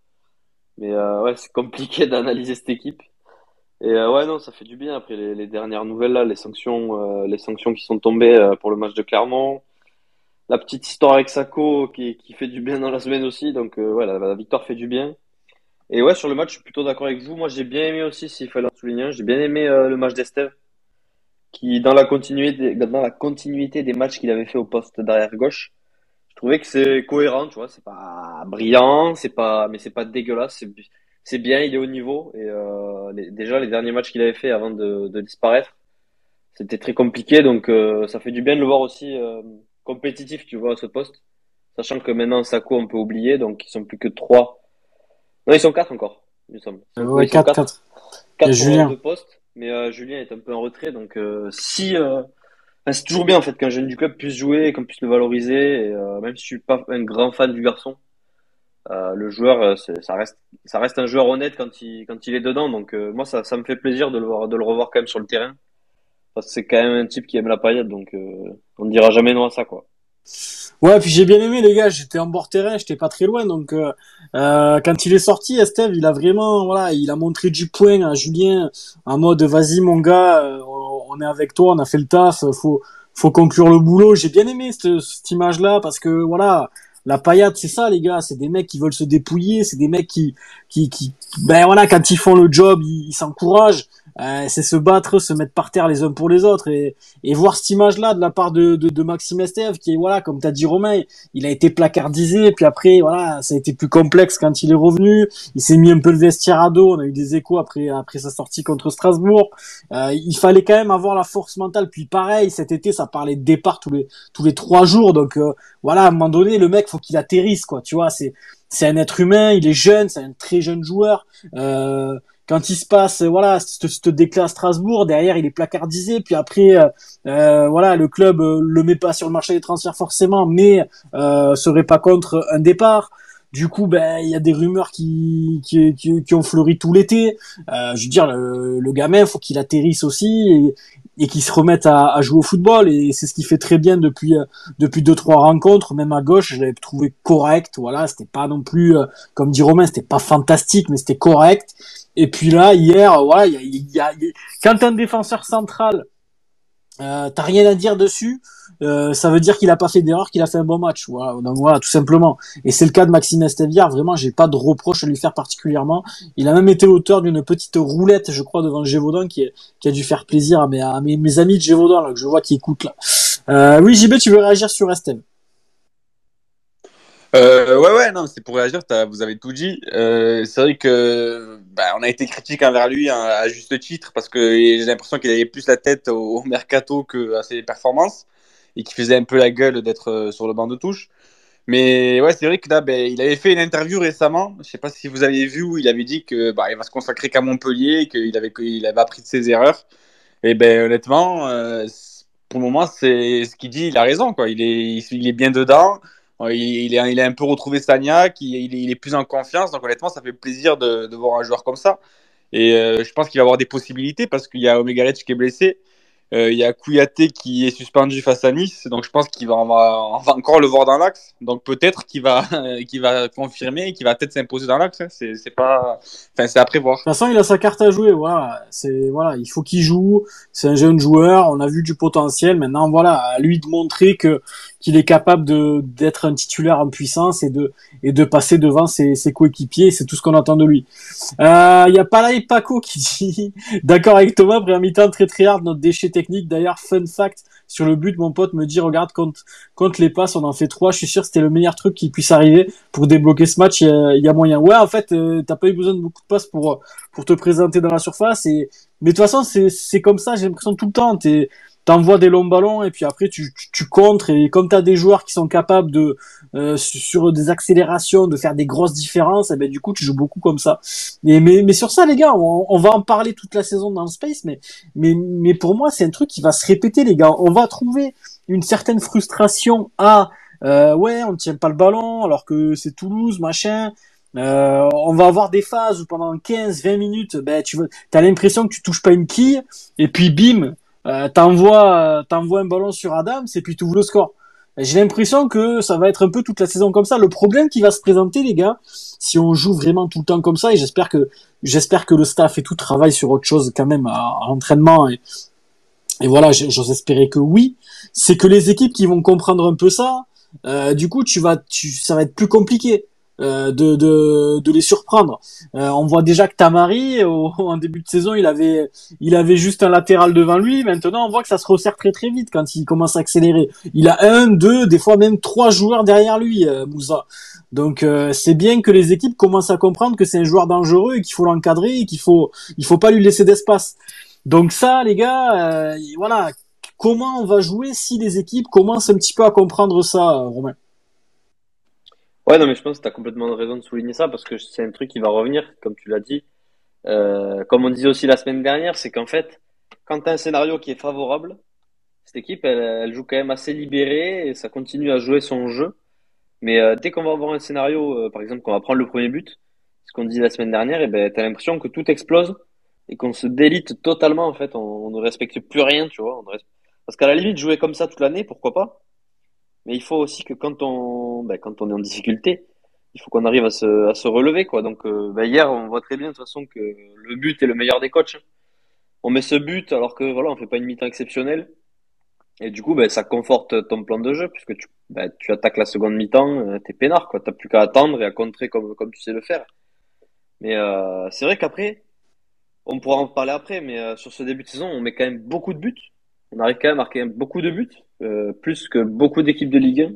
mais euh, ouais, c'est compliqué [laughs] d'analyser cette équipe. Et euh, ouais, non, ça fait du bien après les, dernières nouvelles là, les sanctions, euh, les sanctions qui sont tombées euh, pour le match de Clermont, la petite histoire avec Sako qui, qui fait du bien dans la semaine aussi. Donc ouais, la, victoire fait du bien. Et ouais, sur le match, je suis plutôt d'accord avec vous. Moi, j'ai bien aimé aussi, s'il fallait en souligner, j'ai bien aimé le match d'Esteve, qui dans la continuité, dans la continuité des matchs qu'il avait fait au poste derrière gauche, je trouvais que c'est cohérent, tu vois. C'est pas brillant, c'est pas, mais c'est pas dégueulasse. C'est bien, il est au niveau. Et euh, déjà, les derniers matchs qu'il avait fait avant de, de disparaître, c'était très compliqué. Donc, euh, ça fait du bien de le voir aussi euh, compétitif, tu vois, à ce poste. Sachant que maintenant, Sako, on peut oublier. Donc, ils sont plus que trois. Non, ils sont quatre encore, il me semble. Ouais, quatre, quatre. Quatre Julien. de poste. Mais euh, Julien est un peu en retrait. Donc, euh, si... c'est toujours bien, en fait, qu'un jeune du club puisse jouer, qu'on puisse le valoriser. Et, même si je suis pas un grand fan du garçon, euh, le joueur, euh, ça reste, ça reste un joueur honnête quand il, quand il est dedans. Donc euh, moi, ça, ça me fait plaisir de le voir, de le revoir quand même sur le terrain, parce que c'est quand même un type qui aime la paillette, donc on ne dira jamais non à ça, quoi. Ouais, puis j'ai bien aimé les gars. J'étais en bord terrain, j'étais pas très loin, donc quand il est sorti, Esteve, il a vraiment, voilà, il a montré du point à Julien en mode vas-y mon gars, on est avec toi, on a fait le taf, faut, faut conclure le boulot. J'ai bien aimé cette, cette image-là parce que voilà la paillade, c'est ça, les gars. C'est des mecs qui veulent se dépouiller. C'est des mecs qui, qui, qui, ben voilà, quand ils font le job, ils s'encouragent. Euh, c'est se battre, se mettre par terre les uns pour les autres et, et voir cette image-là de la part de, de, de Maxime Estève qui est voilà comme t'as dit Romain, il a été placardisé puis après voilà ça a été plus complexe quand il est revenu, il s'est mis un peu le vestiaire à dos, on a eu des échos après après sa sortie contre Strasbourg, euh, il fallait quand même avoir la force mentale puis pareil cet été ça parlait de départ tous les tous les trois jours donc euh, voilà à un moment donné le mec faut qu'il atterrisse quoi tu vois c'est c'est un être humain, il est jeune, c'est un très jeune joueur. Euh, quand il se passe voilà ce déclin à Strasbourg derrière il est placardisé puis après euh, euh voilà le club euh, le met pas sur le marché des transferts forcément mais euh, serait pas contre un départ. Du coup ben il y a des rumeurs qui qui, ont fleuri tout l'été. Euh, je veux dire le, le gamin faut qu'il atterrisse aussi et qu'il se remette à, à, jouer au football. Et c'est ce qu'il fait très bien depuis depuis deux trois rencontres même à gauche je l'avais trouvé correct. Voilà c'était pas non plus comme dit Romain c'était pas fantastique mais c'était correct. Et puis là, hier, voilà, il y a, y a, quand un défenseur central, euh, t'as rien à dire dessus, euh, ça veut dire qu'il a pas fait d'erreur, qu'il a fait un bon match. Voilà, donc voilà, tout simplement. Et c'est le cas de Maxime Esteviard. Vraiment, j'ai pas de reproche à lui faire particulièrement. Il a même été auteur d'une petite roulette, je crois, devant Gévaudan, qui, a dû faire plaisir à mes, amis de Gévaudan, que je vois qui écoutent. Euh, oui, JB, tu veux réagir sur Esteve Euh, ouais, ouais, non, c'est pour réagir, vous avez tout dit. C'est vrai que bah, on a été critique envers lui hein, à juste titre parce que j'ai l'impression qu'il avait plus la tête au, mercato que à ses performances et qu'il faisait un peu la gueule d'être euh, sur le banc de touche. Mais ouais, c'est vrai que là, ben, il avait fait une interview récemment. Je sais pas si vous avez vu où il avait dit que bah, il va se consacrer qu'à Montpellier, qu'il avait, qu'il avait appris de ses erreurs. Et ben honnêtement, euh, pour le moment, c'est ce qu'il dit, il a raison. Quoi. Il, est, il est bien dedans. Il, il, est, il a un peu retrouvé Sagnac, il, il, est plus en confiance. Donc honnêtement, ça fait plaisir de, voir un joueur comme ça. Et euh, je pense qu'il va avoir des possibilités parce qu'il y a Omega qui est blessé. Euh, il y a Kouyaté qui est suspendu face à Nice, donc je pense qu'il va, encore le voir dans l'axe. Donc peut-être qu'il va, [laughs] qu'il va confirmer, qu'il va peut-être s'imposer dans l'axe. Hein. C'est, pas, enfin c'est à prévoir. De toute façon, il a sa carte à jouer. Voilà, c'est voilà, il faut qu'il joue. C'est un jeune joueur. On a vu du potentiel. Maintenant, voilà, à lui de montrer que qu'il est capable de d'être un titulaire en puissance et de et de passer devant ses, coéquipiers. C'est tout ce qu'on attend de lui. Euh, il y a Palais Paco qui dit [laughs] d'accord avec Thomas, première mi-temps très très hard, notre déchet technique. D'ailleurs, fun fact sur le but, mon pote me dit regarde quand quand les passes, on en fait trois. Je suis sûr c'était le meilleur truc qui puisse arriver pour débloquer ce match. Il y a, moyen. Ouais, en fait, euh, t'as pas eu besoin de beaucoup de passes pour pour te présenter dans la surface et mais de toute façon c'est c'est comme ça. J'ai l'impression tout le temps. T'es t'envoies des longs ballons et puis après tu, tu, tu contres et comme tu as des joueurs qui sont capables de euh, sur des accélérations de faire des grosses différences et eh ben du coup tu joues beaucoup comme ça. Mais mais, mais sur ça les gars on, on, va en parler toute la saison dans le space mais mais mais pour moi c'est un truc qui va se répéter les gars. On va trouver une certaine frustration à euh, ouais on ne tient pas le ballon alors que c'est Toulouse machin. Euh, on va avoir des phases où pendant 15-20 minutes, ben tu as l'impression que tu touches pas une quille, et puis bim, euh, t'envoies, t'envoies un ballon sur Adam, et puis tu ouvres le score. J'ai l'impression que ça va être un peu toute la saison comme ça. Le problème qui va se présenter, les gars, si on joue vraiment tout le temps comme ça, et j'espère que j'espère que le staff et tout travaille sur autre chose quand même à, entraînement et, et voilà, j'ose espérer que oui, c'est que les équipes qui vont comprendre un peu ça, euh, du coup, tu vas, tu, ça va être plus compliqué. Euh, de, de, de, les surprendre. Euh, on voit déjà que Tamari, [laughs] au, en début de saison, il avait, il avait juste un latéral devant lui. Maintenant, on voit que ça se resserre très très vite quand il commence à accélérer. Il a un, deux, des fois même trois joueurs derrière lui, euh, Moussa. Donc euh, c'est bien que les équipes commencent à comprendre que c'est un joueur dangereux et qu'il faut l'encadrer et qu'il faut, il faut pas lui laisser d'espace. Donc ça, les gars, voilà. Comment on va jouer si les équipes commencent un petit peu à comprendre ça, Romain? Ouais, non, mais je pense que tu as complètement raison de souligner ça parce que c'est un truc qui va revenir, comme tu l'as dit. Euh, comme on disait aussi la semaine dernière, c'est qu'en fait, quand tu as un scénario qui est favorable, cette équipe, elle, joue quand même assez libérée et ça continue à jouer son jeu. Mais euh, dès qu'on va avoir un scénario, euh, par exemple, qu'on va prendre le premier but, ce qu'on dit la semaine dernière, et eh ben, tu as l'impression que tout explose et qu'on se délite totalement, en fait. On, ne respecte plus rien, tu vois. Parce qu'à la limite, jouer comme ça toute l'année, pourquoi pas? Mais il faut aussi que quand on, ben, quand on est en difficulté, il faut qu'on arrive à se, à se relever, quoi. Donc, euh, ben, hier, on voit très bien de toute façon que le but est le meilleur des coachs. On met ce but alors que voilà, on fait pas une mi-temps exceptionnelle. Et du coup, ben, ça conforte ton plan de jeu puisque tu, tu attaques la seconde mi-temps, euh, t'es peinard, quoi. T'as plus qu'à attendre et à contrer comme, comme tu sais le faire. Mais euh, c'est vrai qu'après, on pourra en parler après, mais sur ce début de saison, on met quand même beaucoup de buts. On arrive quand même à marquer beaucoup de buts. Euh, plus que beaucoup d'équipes de Ligue 1.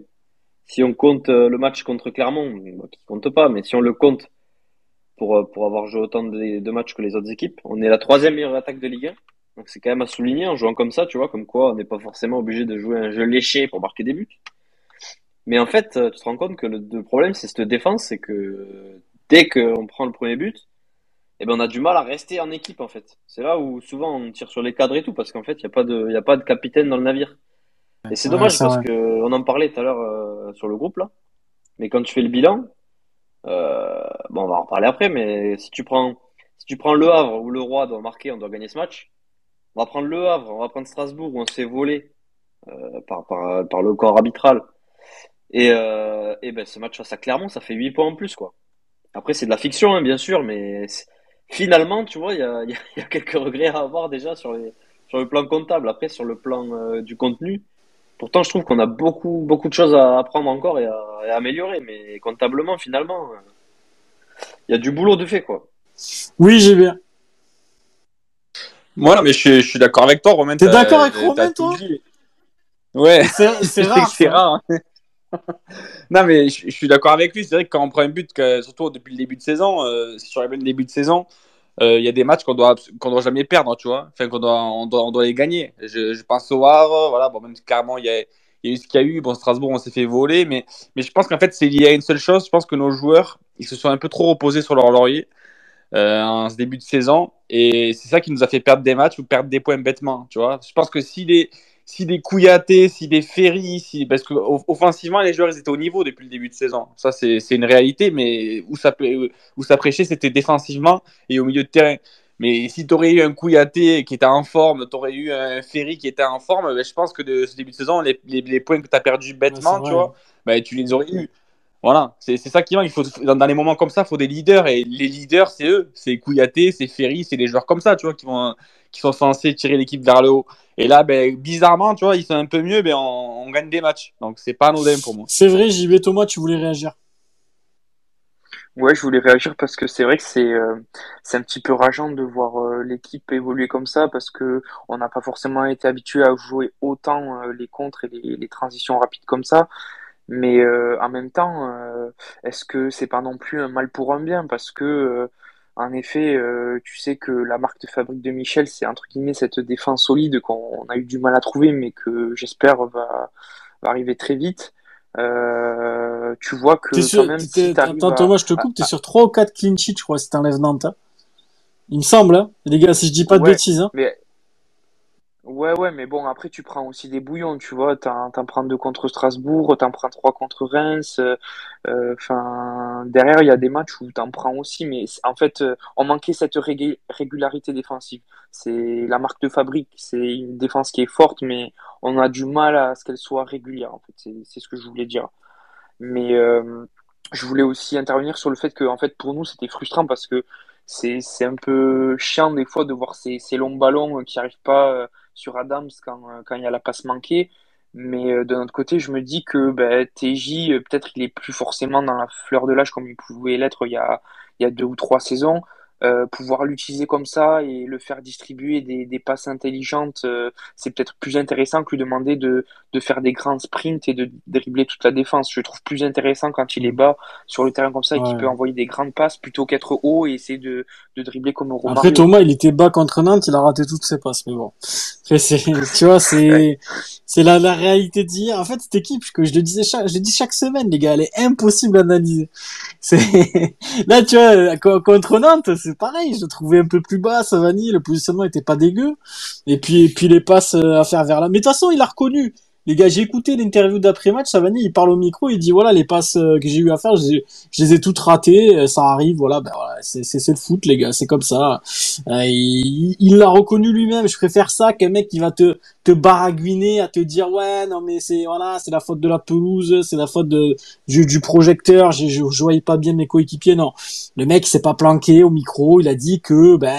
Si on compte euh, le match contre Clermont, qui compte pas, mais si on le compte pour, euh, avoir joué autant de, matchs que les autres équipes, on est la troisième meilleure attaque de Ligue 1. Donc c'est quand même à souligner en jouant comme ça, tu vois, comme quoi on n'est pas forcément obligé de jouer un jeu léché pour marquer des buts. Mais en fait, tu te rends compte que le, problème, c'est cette défense, c'est que dès qu'on prend le premier but, eh ben on a du mal à rester en équipe en fait. C'est là où souvent on tire sur les cadres et tout parce qu'en fait il y a a pas de capitaine dans le navire. Et c'est dommage parce que on en parlait tout à l'heure euh, sur le groupe là. Mais quand tu fais le bilan, euh, bon, on va en parler après, mais si tu prends si tu prends le Havre où le Roi doit marquer, on doit gagner ce match. On va prendre le Havre, on va prendre Strasbourg où on s'est volé euh, par, par, par le corps arbitral. Et, et ben ce match face à Clermont, ça fait 8 points en plus quoi. Après c'est de la fiction hein, bien sûr, mais finalement tu vois il y a, y a quelques regrets à avoir déjà sur les sur le plan comptable. Après sur le plan du contenu, Pourtant, je trouve qu'on a beaucoup, beaucoup de choses à apprendre encore et à, améliorer, mais comptablement, finalement, il y a du boulot de fait, quoi. Oui, j'ai bien. Moi, mais je, suis d'accord avec toi, Romain. T'es d'accord avec Romain, toi? Ouais. C'est [laughs] rare. c'est rare. Hein. [laughs] non, mais je, suis d'accord avec lui. C'est vrai que quand on prend un but, que, surtout depuis le début de saison, euh, sur le début de saison, euh, il y a des matchs qu'on doit, qu'on doit jamais perdre, tu vois. Enfin, qu'on doit, on doit, les gagner. Je, pense au Havre, voilà. Bon, même carrément, il y a, il y a eu ce qu'il y a eu. Bon, Strasbourg, on s'est fait voler, mais, mais je pense qu'en fait, c'est lié à une seule chose. Je pense que nos joueurs, ils se sont un peu trop reposés sur leur laurier euh, en ce début de saison. Et c'est ça qui nous a fait perdre des matchs ou perdre des points bêtement, tu vois. Je pense que si les, si des Kouyaté, si des Ferry, si... parce que offensivement, les joueurs ils étaient au niveau depuis le début de saison. Ça, c'est une réalité, mais où ça, où ça prêchait, c'était défensivement et au milieu de terrain. Mais si tu aurais eu un Kouyaté qui était en forme, tu aurais eu un Ferry qui était en forme, ben, je pense que de ce début de saison, les, les, les points que tu as perdus bêtement, tu vois, ben, tu les aurais eu. Voilà, c'est ça qui manque. Il faut, dans, les moments comme ça, il faut des leaders. Et les leaders, c'est eux. C'est Kouyaté, c'est Ferry, c'est des joueurs comme ça, tu vois, qui, vont, qui sont censés tirer l'équipe vers le haut. Et là, ben, bizarrement, tu vois, ils sont un peu mieux, ben, on, on gagne des matchs. Donc, c'est pas anodin pour moi. C'est vrai, JB Thomas, tu voulais réagir. Ouais, je voulais réagir parce que c'est vrai que c'est euh, c'est un petit peu rageant de voir euh, l'équipe évoluer comme ça parce que on n'a pas forcément été habitué à jouer autant euh, les contres et les, les, transitions rapides comme ça. Mais euh, en même temps, euh, est-ce que c'est pas non plus un mal pour un bien? Parce que, euh, en effet, tu sais que la marque de fabrique de Michel, c'est entre guillemets cette défense solide qu'on a eu du mal à trouver, mais que j'espère va, va arriver très vite. tu vois que quand même, si Attends, Thomas, je te coupe, t'es sur 3 ou 4 clean sheets, je crois, si t'enlèves Nantes. Hein. Il me semble, hein. les gars, si je dis pas de bêtises. Hein. Mais Ouais, ouais, mais bon, après, tu prends aussi des bouillons, tu vois. T'en, t'en prends deux contre Strasbourg, t'en prends trois contre Reims. Euh, euh, enfin, derrière, il y a des matchs où t'en prends aussi, mais en fait, euh, on manquait cette régularité défensive. C'est la marque de fabrique, c'est une défense qui est forte, mais on a du mal à ce qu'elle soit régulière, en fait. C'est, c'est ce que je voulais dire. Mais je voulais aussi intervenir sur le fait que, en fait, pour nous, c'était frustrant parce que c'est, c'est un peu chiant des fois de voir ces, ces longs ballons qui arrivent pas sur Adams quand, quand il y a la passe manquée. Mais euh, de notre côté, je me dis que ben, TJ, euh, peut-être il est plus forcément dans la fleur de l'âge comme il pouvait l'être il y a, il y a deux ou trois saisons. Euh, pouvoir l'utiliser comme ça et le faire distribuer des, des passes intelligentes, euh, c'est peut-être plus intéressant que lui demander de, de faire des grands sprints et de dribbler toute la défense. Je trouve plus intéressant quand il est bas sur le terrain comme ça et qu'il peut envoyer des grandes passes plutôt qu'être haut et essayer de, de dribbler comme Romario. Après Thomas, il était bas contre Nantes, il a raté toutes ses passes, mais bon. Après, [laughs] tu vois, c'est, c'est la, la réalité d'hier. En fait, cette équipe, que je le disais chaque, je le dis chaque semaine, les gars, elle est impossible à analyser. C'est, [laughs] là, tu vois, contre Nantes, c'est pareil, je trouvais un peu plus bas, Savani, le positionnement était pas dégueu. Et puis, et puis les passes euh, à faire vers là. Mais de toute façon, il a reconnu. Les gars, j'ai écouté l'interview d'après-match, Savani, il parle au micro, il dit voilà, les passes euh, que j'ai eu à faire, je, les ai toutes ratées, euh, ça arrive, voilà, ben voilà, c'est c'est le foot, les gars, c'est comme ça. il l'a reconnu lui-même. Je préfère ça qu'un mec qui va te te baragouiner à te dire ouais non mais c'est voilà c'est la faute de la pelouse c'est la faute de du, projecteur je, je, je voyais pas bien mes coéquipiers. Non. Le mec s'est pas planqué au micro il a dit que ben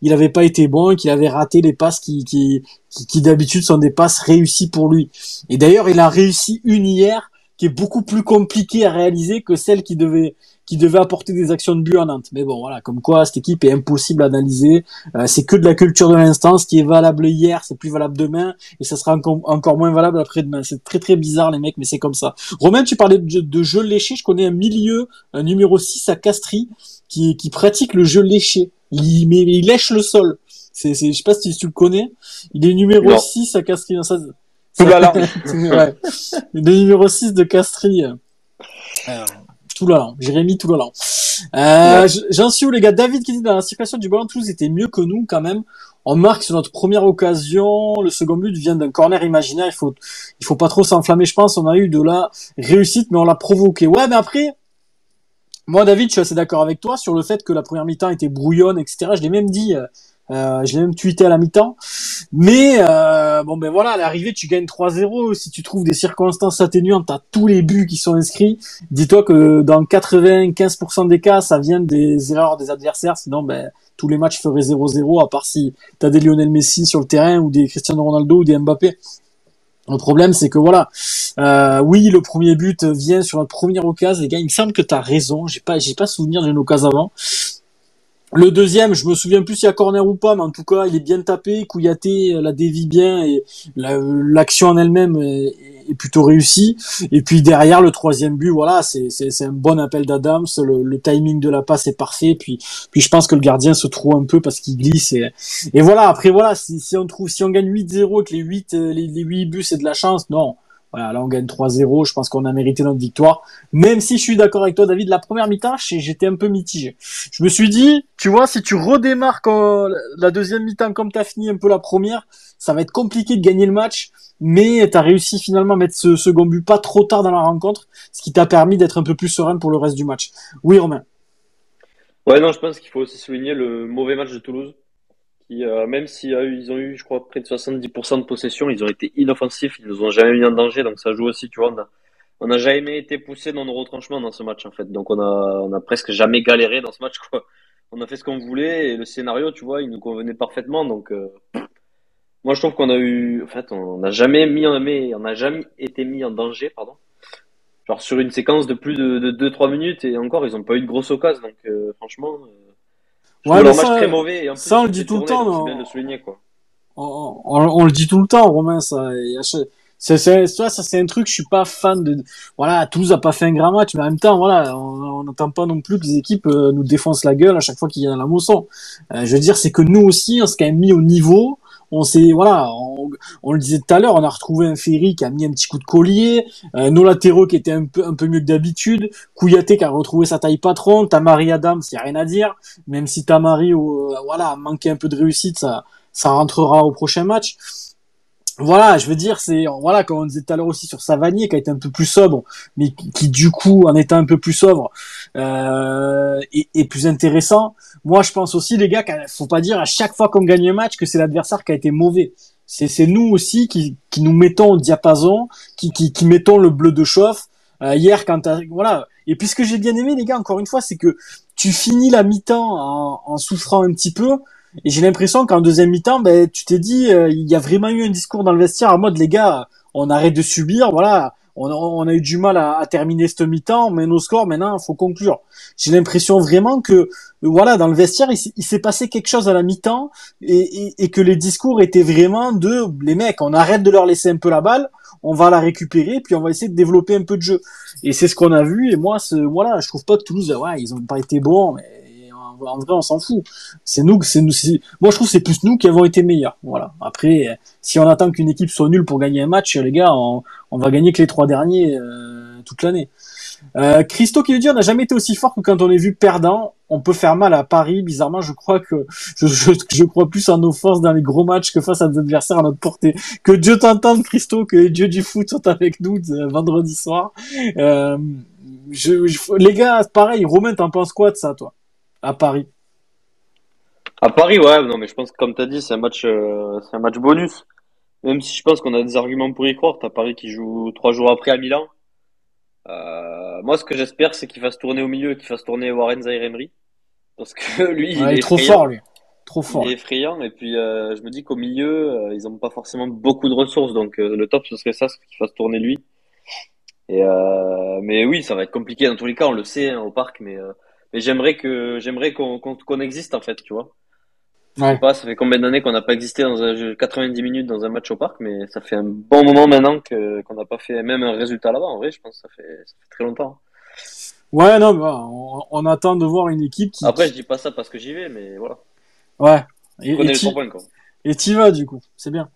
il, avait pas été bon qu'il avait raté les passes qui qui qui, qui d'habitude sont des passes réussies pour lui. Et d'ailleurs il a réussi une hier qui est beaucoup plus compliquée à réaliser que celle qui devait qui devait apporter des actions de but à Nantes. Mais bon, voilà, comme quoi cette équipe est impossible à analyser. Euh, c'est que de la culture de l'instant. Ce qui est valable hier, c'est plus valable demain, et ça sera encore, encore moins valable après-demain. C'est très très bizarre les mecs, mais c'est comme ça. Romain, tu parlais de, de, jeu léché. Je connais un milieu, un numéro 6 à Castries, qui, qui pratique le jeu léché. Il, mais, il lèche le sol. C'est, c'est, je sais pas si tu le connais. Il est numéro 6 à Castries. Ça, ça, [laughs] ouais. Le numéro 6 de Castries. Alors Jérémy tout là. Euh, J'en suis où les gars? David qui dit dans la circulation du ballon Toulouse était mieux que nous quand même. On marque sur notre première occasion. Le second but vient d'un corner imaginaire. Il faut, il faut pas trop s'enflammer. Je pense on a eu de la réussite, mais on l'a provoqué. Ouais, mais après, moi David, je suis assez d'accord avec toi sur le fait que la première mi-temps était brouillonne, etc. Je l'ai même dit. Euh, je l'ai même tweeté à la mi-temps. Mais euh, bon ben voilà, à l'arrivée tu gagnes 3-0. Si tu trouves des circonstances atténuantes à tous les buts qui sont inscrits, dis-toi que dans 95% des cas, ça vient des erreurs des adversaires. Sinon, ben tous les matchs feraient 0-0, à part si t'as des Lionel Messi sur le terrain ou des Cristiano Ronaldo ou des Mbappé. Le problème, c'est que voilà, euh, oui, le premier but vient sur notre première occasion, les gars. Il me semble que t'as raison. J'ai pas, j'ai pas souvenir d'une occasion avant. Le deuxième, je me souviens plus s'il y a corner ou pas, mais en tout cas, il est bien tapé. Kouyaté la dévie bien et l'action en elle-même est, plutôt réussie. Et puis derrière, le troisième but, voilà, c'est un bon appel d'Adams. Le, timing de la passe est parfait. Puis, puis je pense que le gardien se trouve un peu parce qu'il glisse. Et, et voilà. Après, voilà, si, si on trouve, si on gagne 8-0 et que les 8 les, les 8 buts c'est de la chance, non. Voilà, là on gagne 3-0, je pense qu'on a mérité notre victoire. Même si je suis d'accord avec toi David, la première mi-temps, j'étais un peu mitigé. Je me suis dit, tu vois, si tu redémarres la deuxième mi-temps comme tu as fini un peu la première, ça va être compliqué de gagner le match, mais tu as réussi finalement à mettre ce second but pas trop tard dans la rencontre, ce qui t'a permis d'être un peu plus serein pour le reste du match. Oui Romain. Ouais, non, je pense qu'il faut aussi souligner le mauvais match de Toulouse euh, même si euh, ils ont eu, je crois, près de 70% de possession, ils ont été inoffensifs, ils nous ont jamais mis en danger, donc ça joue aussi, tu vois. On a, on a jamais été poussé dans nos retranchements dans ce match, en fait. Donc on a, presque jamais galéré dans ce match, quoi. On a fait ce qu'on voulait et le scénario, tu vois, il nous convenait parfaitement. Donc, euh, moi, je trouve qu'on a eu, en fait, on n'a jamais mis on n'a jamais été mis en danger, pardon. Genre sur une séquence de plus de, de 2-3 minutes et encore, ils ont pas eu de grosse occasion. Donc, franchement, Ouais, ça, match très mauvais. ça, on le dit tout le temps. Non on, le dit tout le temps, Romain. Ça, c'est, c'est, ça, ça c'est un truc. Je suis pas fan de. Voilà, Toulouse a pas fait un grand match, mais en même temps, voilà, on n'entend pas non plus que les équipes euh, nous défoncent la gueule à chaque fois qu'il y a la mousson. Euh, je veux dire, c'est que nous aussi, on s'est quand même mis au niveau on s'est voilà, on, le disait tout à l'heure, on a retrouvé un Ferry qui a mis un petit coup de collier, euh, nos latéraux qui étaient un peu un peu mieux que d'habitude, Kouyaté qui a retrouvé sa taille patron, Tamari Adams, il y a rien à dire, même si Tamari euh, voilà, manquait un peu de réussite, ça ça rentrera au prochain match voilà, je veux dire, c'est voilà, comme on disait tout à l'heure aussi sur Savanier, qui a été un peu plus sobre, mais qui, du coup, en étant un peu plus sobre, euh, est, plus intéressant. Moi, je pense aussi, les gars, qu'il faut pas dire à chaque fois qu'on gagne un match que c'est l'adversaire qui a été mauvais. C'est c'est nous aussi qui, qui nous mettons au diapason, qui, qui, qui mettons le bleu de chauffe. Euh, hier, quand voilà. Et puis ce que j'ai bien aimé, les gars, encore une fois, c'est que tu finis la mi-temps en, en souffrant un petit peu, et j'ai l'impression qu'en deuxième mi-temps, ben, tu t'es dit, euh, il y a vraiment eu un discours dans le vestiaire en mode, les gars, on arrête de subir, voilà, on, a eu du mal à, terminer cette mi-temps, mais nos scores, maintenant, faut conclure. J'ai l'impression vraiment que, voilà, dans le vestiaire, il, s'est passé quelque chose à la mi-temps et, et, et, que les discours étaient vraiment de, les mecs, on arrête de leur laisser un peu la balle, on va la récupérer, puis on va essayer de développer un peu de jeu. Et c'est ce qu'on a vu, et moi, ce, voilà, je trouve pas que Toulouse, ouais, ils ont pas été bons, mais en vrai, on s'en fout. C'est nous, c'est nous. Moi, je trouve c'est plus nous qui avons été meilleurs. Voilà. Après, si on attend qu'une équipe soit nulle pour gagner un match, les gars, on, va gagner que les trois derniers euh, toute l'année. Euh, Christo qui veut dire, on n'a jamais été aussi fort que quand on est vu perdant. On peut faire mal à Paris. Bizarrement, je crois que je, je, crois plus en nos forces dans les gros matchs que face à des adversaires à notre portée. Que Dieu t'entende, Christo, que les dieux du foot sont avec nous euh, vendredi soir. Euh, je, les gars, pareil. Romain, t'en penses quoi de ça, toi? À Paris. À Paris, ouais, non, mais je pense que comme tu as dit, c'est un match, euh, c'est un match bonus. Même si je pense qu'on a des arguments pour y croire. T'as Paris qui joue trois jours après à Milan. Euh, moi, ce que j'espère, c'est qu'il fasse tourner au milieu, qu'il fasse tourner Warren Zaire Parce que [laughs] lui, il, est, trop fort, lui. Trop fort. Il est effrayant. Et puis, euh, je me dis qu'au milieu, ils n'ont pas forcément beaucoup de ressources. Donc, le top, ce serait ça, qu'il fasse tourner lui. Et mais oui, ça va être compliqué dans tous les cas. On le sait hein, au parc, mais mais j'aimerais que j'aimerais qu'on qu'on existe en fait, tu vois. Ouais. Pas, ça fait combien d'années qu'on n'a pas existé dans un 90 minutes dans un match au parc, mais ça fait un bon moment maintenant que qu'on n'a pas fait même un résultat là-bas. En vrai, je pense que ça fait, ça fait très longtemps. Ouais, non, bah, on, on, attend de voir une équipe qui. Après, je dis pas ça parce que j'y vais, mais voilà. Ouais. Et, et tu vas du coup, c'est bien.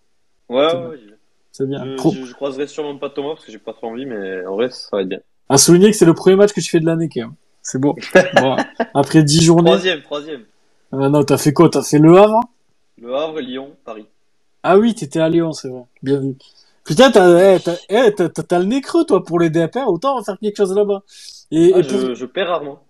Ouais, ouais, j'y vais. C'est bien. Je, je, croiserai sûrement pas Thomas parce que j'ai pas trop envie, mais en vrai, ça va être bien. À souligner que c'est le premier match que tu fais de l'année, quand même. C'est bon. bon. Après 10 journées. Troisième, troisième. Euh, non, t'as fait quoi? T'as fait Le Havre? Le Havre, Lyon, Paris. Ah oui, t'étais à Lyon, c'est vrai. Bien vu. Putain, t'as eh, eh, le nez creux, toi, pour les DFR. Autant faire quelque chose là-bas. Et, ah, je, je perds rarement.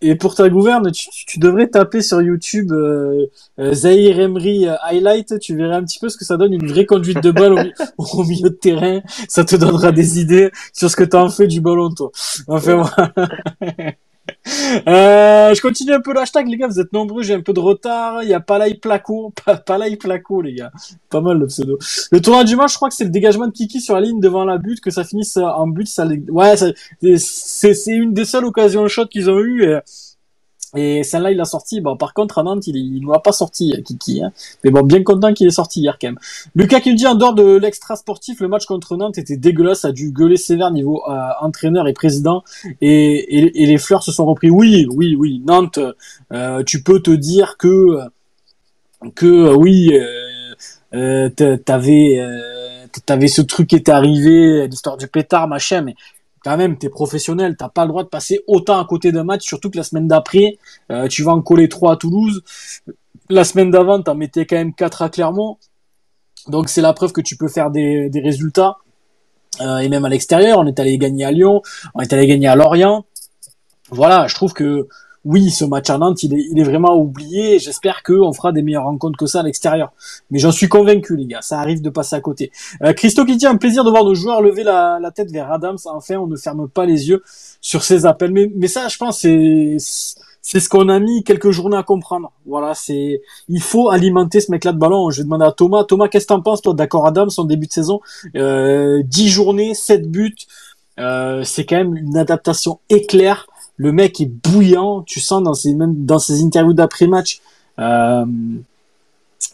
Et, pour ta gouverne, tu, tu, devrais taper sur YouTube euh, euh Zahir Emery euh, highlight, tu verrais un petit peu ce que ça donne une vraie conduite de balle au, [laughs] au, milieu de terrain. Ça te donnera des idées sur ce que t'as en fait du ballon, toi. Enfin, voilà. [laughs] Euh, je continue un peu l'hashtag, les gars. Vous êtes nombreux, j'ai un peu de retard. Il y a Palai Placo, [laughs] Palai Placo, les gars. Pas mal le pseudo. Le tournoi du match, je crois que c'est le dégagement de Kiki sur la ligne devant la but, que ça finisse en but. Ça, ouais, c'est, une des seules occasions shot qu'ils ont eu. Et celle-là, il l'a sorti. Bon, par contre, à Nantes, il, il nous l'a pas sorti, Kiki. Hein. Mais bon, bien content qu'il est sorti hier quand même. Lucas qui me dit, en dehors de l'extra sportif, le match contre Nantes était dégueulasse, a dû gueuler sévère niveau euh, entraîneur et président. Et, et, et, les fleurs se sont repris. Oui, oui, oui. Nantes, euh, tu peux te dire que que oui, euh, euh t'avais t'avais ce truc qui était arrivé, l'histoire du pétard, machin, mais quand même, t'es professionnel, t'as pas le droit de passer autant à côté d'un match, surtout que la semaine d'après, euh, tu vas en coller trois à Toulouse. La semaine d'avant, t'en mettais quand même quatre à Clermont. Donc c'est la preuve que tu peux faire des, des résultats. Euh, et même à l'extérieur, on est allé gagner à Lyon, on est allé gagner à Lorient. Voilà, je trouve que oui, ce match à Nantes, il est, il est vraiment oublié. J'espère qu'on fera des meilleures rencontres que ça à l'extérieur. Mais j'en suis convaincu, les gars. Ça arrive de passer à côté. Euh, Christo qui dit un plaisir de voir nos joueurs lever la, la, tête vers Adams. Enfin, on ne ferme pas les yeux sur ces appels. Mais, mais ça, je pense, c'est c'est ce qu'on a mis quelques journées à comprendre. Voilà, c'est il faut alimenter ce mec-là de ballon. Je vais demander à Thomas. Thomas, qu'est-ce que t'en penses, toi, d'accord Adams, son début de saison, euh, 10 journées, 7 buts. Euh, c'est quand même une adaptation éclair le mec est bouillant. Tu sens dans ses dans ses interviews d'après match. Euh,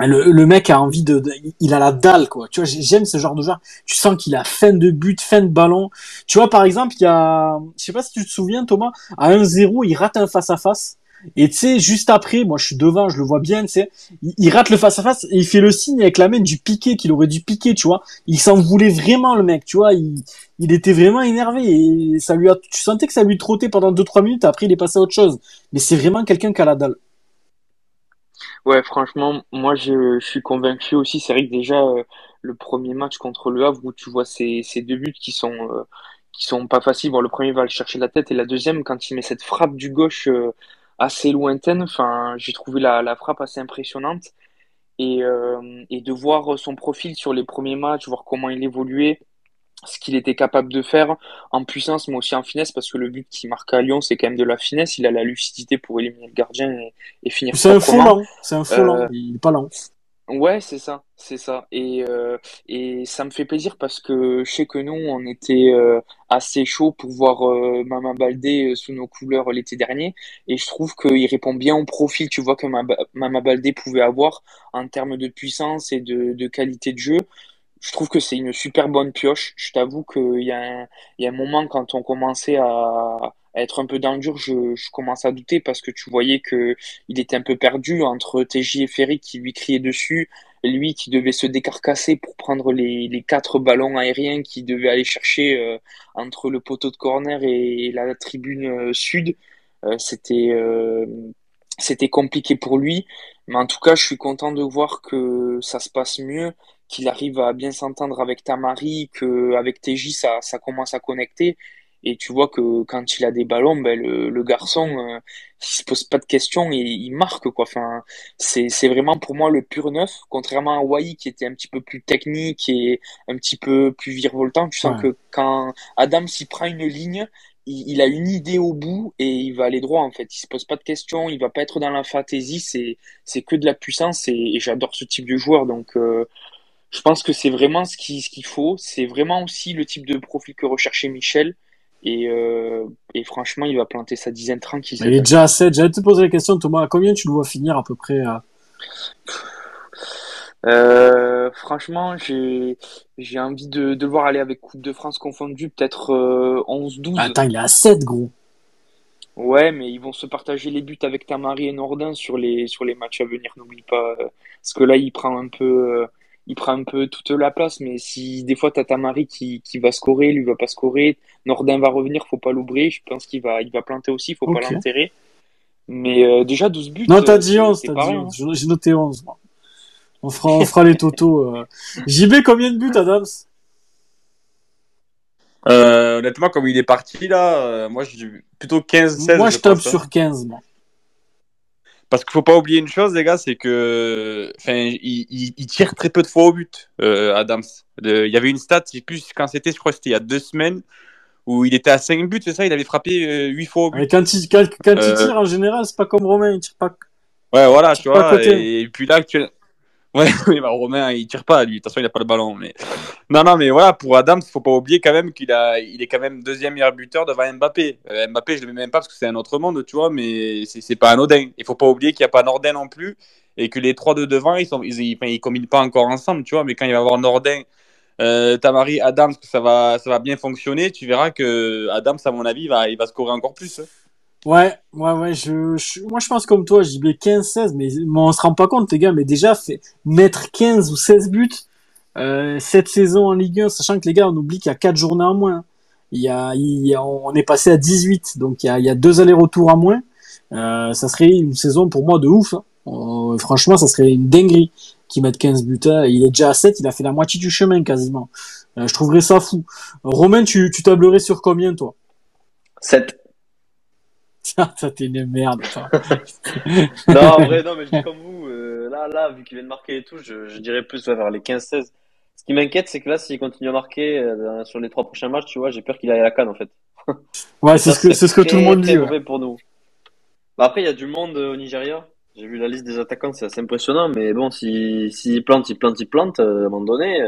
le, mec a envie de, il a la dalle quoi. Tu vois, j'aime ce genre de joueur. Tu sens qu'il a fin de but, fin de ballon. Tu vois par exemple, il y a, je sais pas si tu te souviens Thomas, à 1-0, il rate un face à face. Et tu sais, juste après, moi je suis devant, je le vois bien, tu sais, il, rate le face à face et il fait le signe avec la main du piqué qu'il aurait dû piquer, tu vois. Il s'en voulait vraiment le mec, tu vois. Il, était vraiment énervé et ça lui a, tu sentais que ça lui trottait pendant 2-3 minutes. Après, il est passé à autre chose. Mais c'est vraiment quelqu'un qui a la dalle. Ouais, franchement, moi je, je suis convaincu aussi. C'est vrai que déjà euh, le premier match contre le Havre où tu vois ces, ces deux buts qui sont euh, qui sont pas faciles. Bon, le premier va le chercher la tête et la deuxième quand il met cette frappe du gauche. Euh, assez lointaine. Enfin, j'ai trouvé la, la, frappe assez impressionnante. Et, euh, et, de voir son profil sur les premiers matchs, voir comment il évoluait, ce qu'il était capable de faire en puissance, mais aussi en finesse, parce que le but qu'il marque à Lyon, c'est quand même de la finesse. Il a la lucidité pour éliminer le gardien et, et finir. C'est un faux lent, c'est un faux euh, il est pas lent. Ouais, c'est ça, c'est ça. Et, euh, et ça me fait plaisir parce que je sais que nous, on était euh, assez chaud pour voir euh, Mama Baldé euh, sous nos couleurs l'été dernier. Et je trouve qu'il répond bien au profil, tu vois, que Mama Baldé pouvait avoir en termes de puissance et de, de qualité de jeu. Je trouve que c'est une super bonne pioche. Je t'avoue qu'il y, a un, il y a un moment quand on commençait à, être un peu dans je, commence à douter parce que tu voyais que il était un peu perdu entre TJ et Ferry qui lui criaient dessus, lui qui devait se décarcasser pour prendre les, quatre ballons aériens qui devait aller chercher euh, entre le poteau de corner et, la tribune euh, sud. Euh, c'était c'était compliqué pour lui, mais en tout cas, je suis content de voir que ça se passe mieux, qu'il arrive à bien s'entendre avec Tamari, que avec TJ ça commence à connecter et tu vois que quand il a des ballons, ben le, le garçon, euh, il se pose pas de questions et il marque quoi. Enfin, c'est c'est vraiment pour moi le pur neuf, contrairement à Wai qui était un petit peu plus technique et un petit peu plus virevoltant. Tu sens que quand Adam s'y prend une ligne, il, il, a une idée au bout et il va aller droit en fait. Il se pose pas de questions, il va pas être dans la fantaisie. C'est c'est que de la puissance et, et j'adore ce type de joueur. Donc euh, je pense que c'est vraiment ce qu'il ce qu'il faut. C'est vraiment aussi le type de profil que recherchait Michel. Et, euh, et, franchement, il va planter sa dizaine tranquille. Il est déjà à 7. J'allais te poser la question, Thomas. À combien tu le vois finir à peu près euh, Franchement, j'ai j'ai envie de, de le voir aller avec Coupe de France confondue, peut-être 11-12. Euh, Attends, il est à 7, gros. Ouais, mais ils vont se partager les buts avec Tamari et Nordin sur les, sur les matchs à venir, n'oublie pas. Parce que là, il prend un peu il prend un peu toute la place, mais si des fois t'as ta Marie qui, qui va scorer, lui va pas scorer, Nordin va revenir, faut pas l'oublier, je pense qu'il va, il va planter aussi, faut pas l'enterrer. Mais euh, déjà 12 buts. Non, t'as dit 11, t'as dit 11. Hein. J'ai noté 11, moi. On fera, on fera les totos. Euh. [laughs] JB, combien de buts, Adams? Euh, Honnêtement, comme il est parti, là, euh, moi, j'ai plutôt 15-16. Moi, je, je tape hein. sur 15, moi. Parce qu'il faut pas oublier une chose, les gars, c'est que, enfin, il, il, tire très peu de fois au but, euh, Adams. il y avait une stat, je sais plus quand c'était, je crois que c'était il y a deux semaines, où il était à 5 buts, c'est ça, il avait frappé euh, 8 fois au but. Mais quand il, quand, quand il euh, tire, en général, c'est pas comme Romain, il tire pas. Ouais, voilà, tu vois. Et, puis là, actuellement, Ouais, [laughs] oui, bah, Romain, il tire pas, lui. De toute façon, il a pas le ballon. Mais... Non, non, mais voilà, pour Adams, faut pas oublier quand même qu'il a, il est quand même deuxième meilleur buteur devant Mbappé. Euh, Mbappé, je le mets même pas parce que c'est un autre monde, tu vois, mais c'est pas anodin. Il faut pas oublier qu'il n'y a pas Nordin non plus et que les trois de devant, ils sont, ils, ils, combinent pas encore ensemble, tu vois, mais quand il va avoir Nordin, euh, Tamari, Adams, que ça va, ça va bien fonctionner, tu verras que Adams, à mon avis, il va, il va scorer encore plus. Hein. Ouais, ouais, ouais, je, je, moi je pense comme toi, mets 15-16, mais, on se rend pas compte, les gars, mais déjà, mettre 15 ou 16 buts, euh, cette saison en Ligue 1, sachant que les gars, on oublie qu'il y a 4 journées en moins. Il y a, il on est passé à 18, donc il y a, il y a deux allers-retours en moins. Euh, ça serait une saison pour moi de ouf. Hein. Franchement, ça serait une dinguerie qu'il mette 15 buts. Hein. Il est déjà à 7, il a fait la moitié du chemin quasiment. Euh, je trouverais ça fou. Romain, tu, tu tablerais sur combien toi? 7. Ça, t'es une merde. non, en vrai, non, mais je dis comme vous. Euh, là, là, vu qu'il vient de marquer et tout, je, je dirais plus vers les 15-16. Ce qui m'inquiète, c'est que là, s'il continue à marquer euh, sur les trois prochains matchs, tu vois, j'ai peur qu'il aille à la canne, en fait. ouais, c'est ce que, c'est ce que tout le monde dit. Ouais. pour nous. Bah, après, il y a du monde euh, au Nigeria. J'ai vu la liste des attaquants, c'est assez impressionnant, mais bon, s'il si, si plante, il plante, il plante, à un moment donné,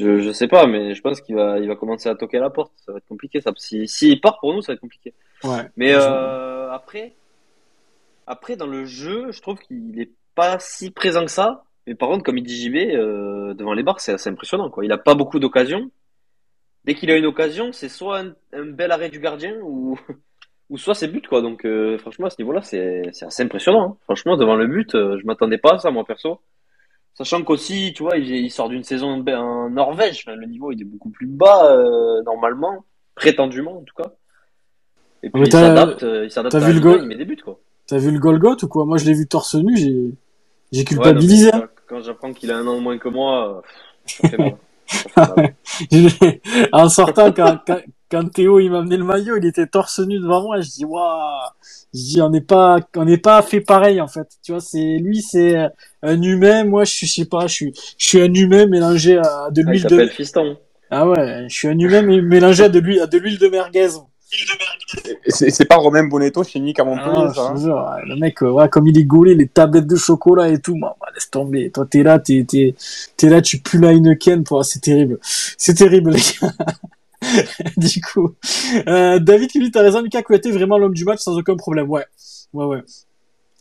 je, je sais pas, mais je pense qu'il va, il va commencer à toquer à la porte. Ça va être compliqué. Ça, si, s'il part pour nous, ça va être compliqué. Ouais. Mais euh, après, après dans le jeu, je trouve qu'il est pas si présent que ça. Mais par contre, comme il dit JB, euh, devant les barres, c'est assez impressionnant. Quoi. Il a pas beaucoup d'occasions. Dès qu'il a une occasion, c'est soit un, un, bel arrêt du gardien ou, [laughs] ou soit c'est but. Quoi. Donc euh, franchement, à ce niveau-là, c'est, c'est assez impressionnant. Hein. Franchement, devant le but, je m'attendais pas à ça, moi perso. Sachant qu'aussi, tu vois, il, il, sort d'une saison en Norvège. Enfin, le niveau il est beaucoup plus bas euh, normalement, prétendument en tout cas. Et puis il s'adapte, euh, il s'adapte à vu le goal, il met des buts quoi. T'as vu le Golgot ou quoi? Moi je l'ai vu torse nu, j'ai j'ai culpabilisé. Ouais, non, quand j'apprends qu'il a un an de moins que moi, ça fait mal. [laughs] [laughs] en sortant, quand, quand, quand, Théo il m'a amené le maillot, il était torse nu devant moi. Je dis waouh, je dis on n'est pas, on n'est pas fait pareil en fait. Tu vois, c'est lui, c'est un humain. Moi, je suis, je sais pas, je suis, je suis un humain mélangé à de l'huile ah, de. fiston. Ah ouais, je suis un humain mélangé à de l'huile, à de l'huile de merguez. C'est pas Romain Bonetto chimique à Montpellier, ah, ça. Hein. le mec, ouais, comme il est gaulé, les tablettes de chocolat et tout, bah, laisse tomber. Toi, t'es là, t'es, t'es, t'es là, tu pues la Heineken, toi, c'est terrible. C'est terrible, les gars. [laughs] du coup, euh, David qui dit, t'as raison, Mika Kouyaté, vraiment l'homme du match sans aucun problème. Ouais, ouais, ouais.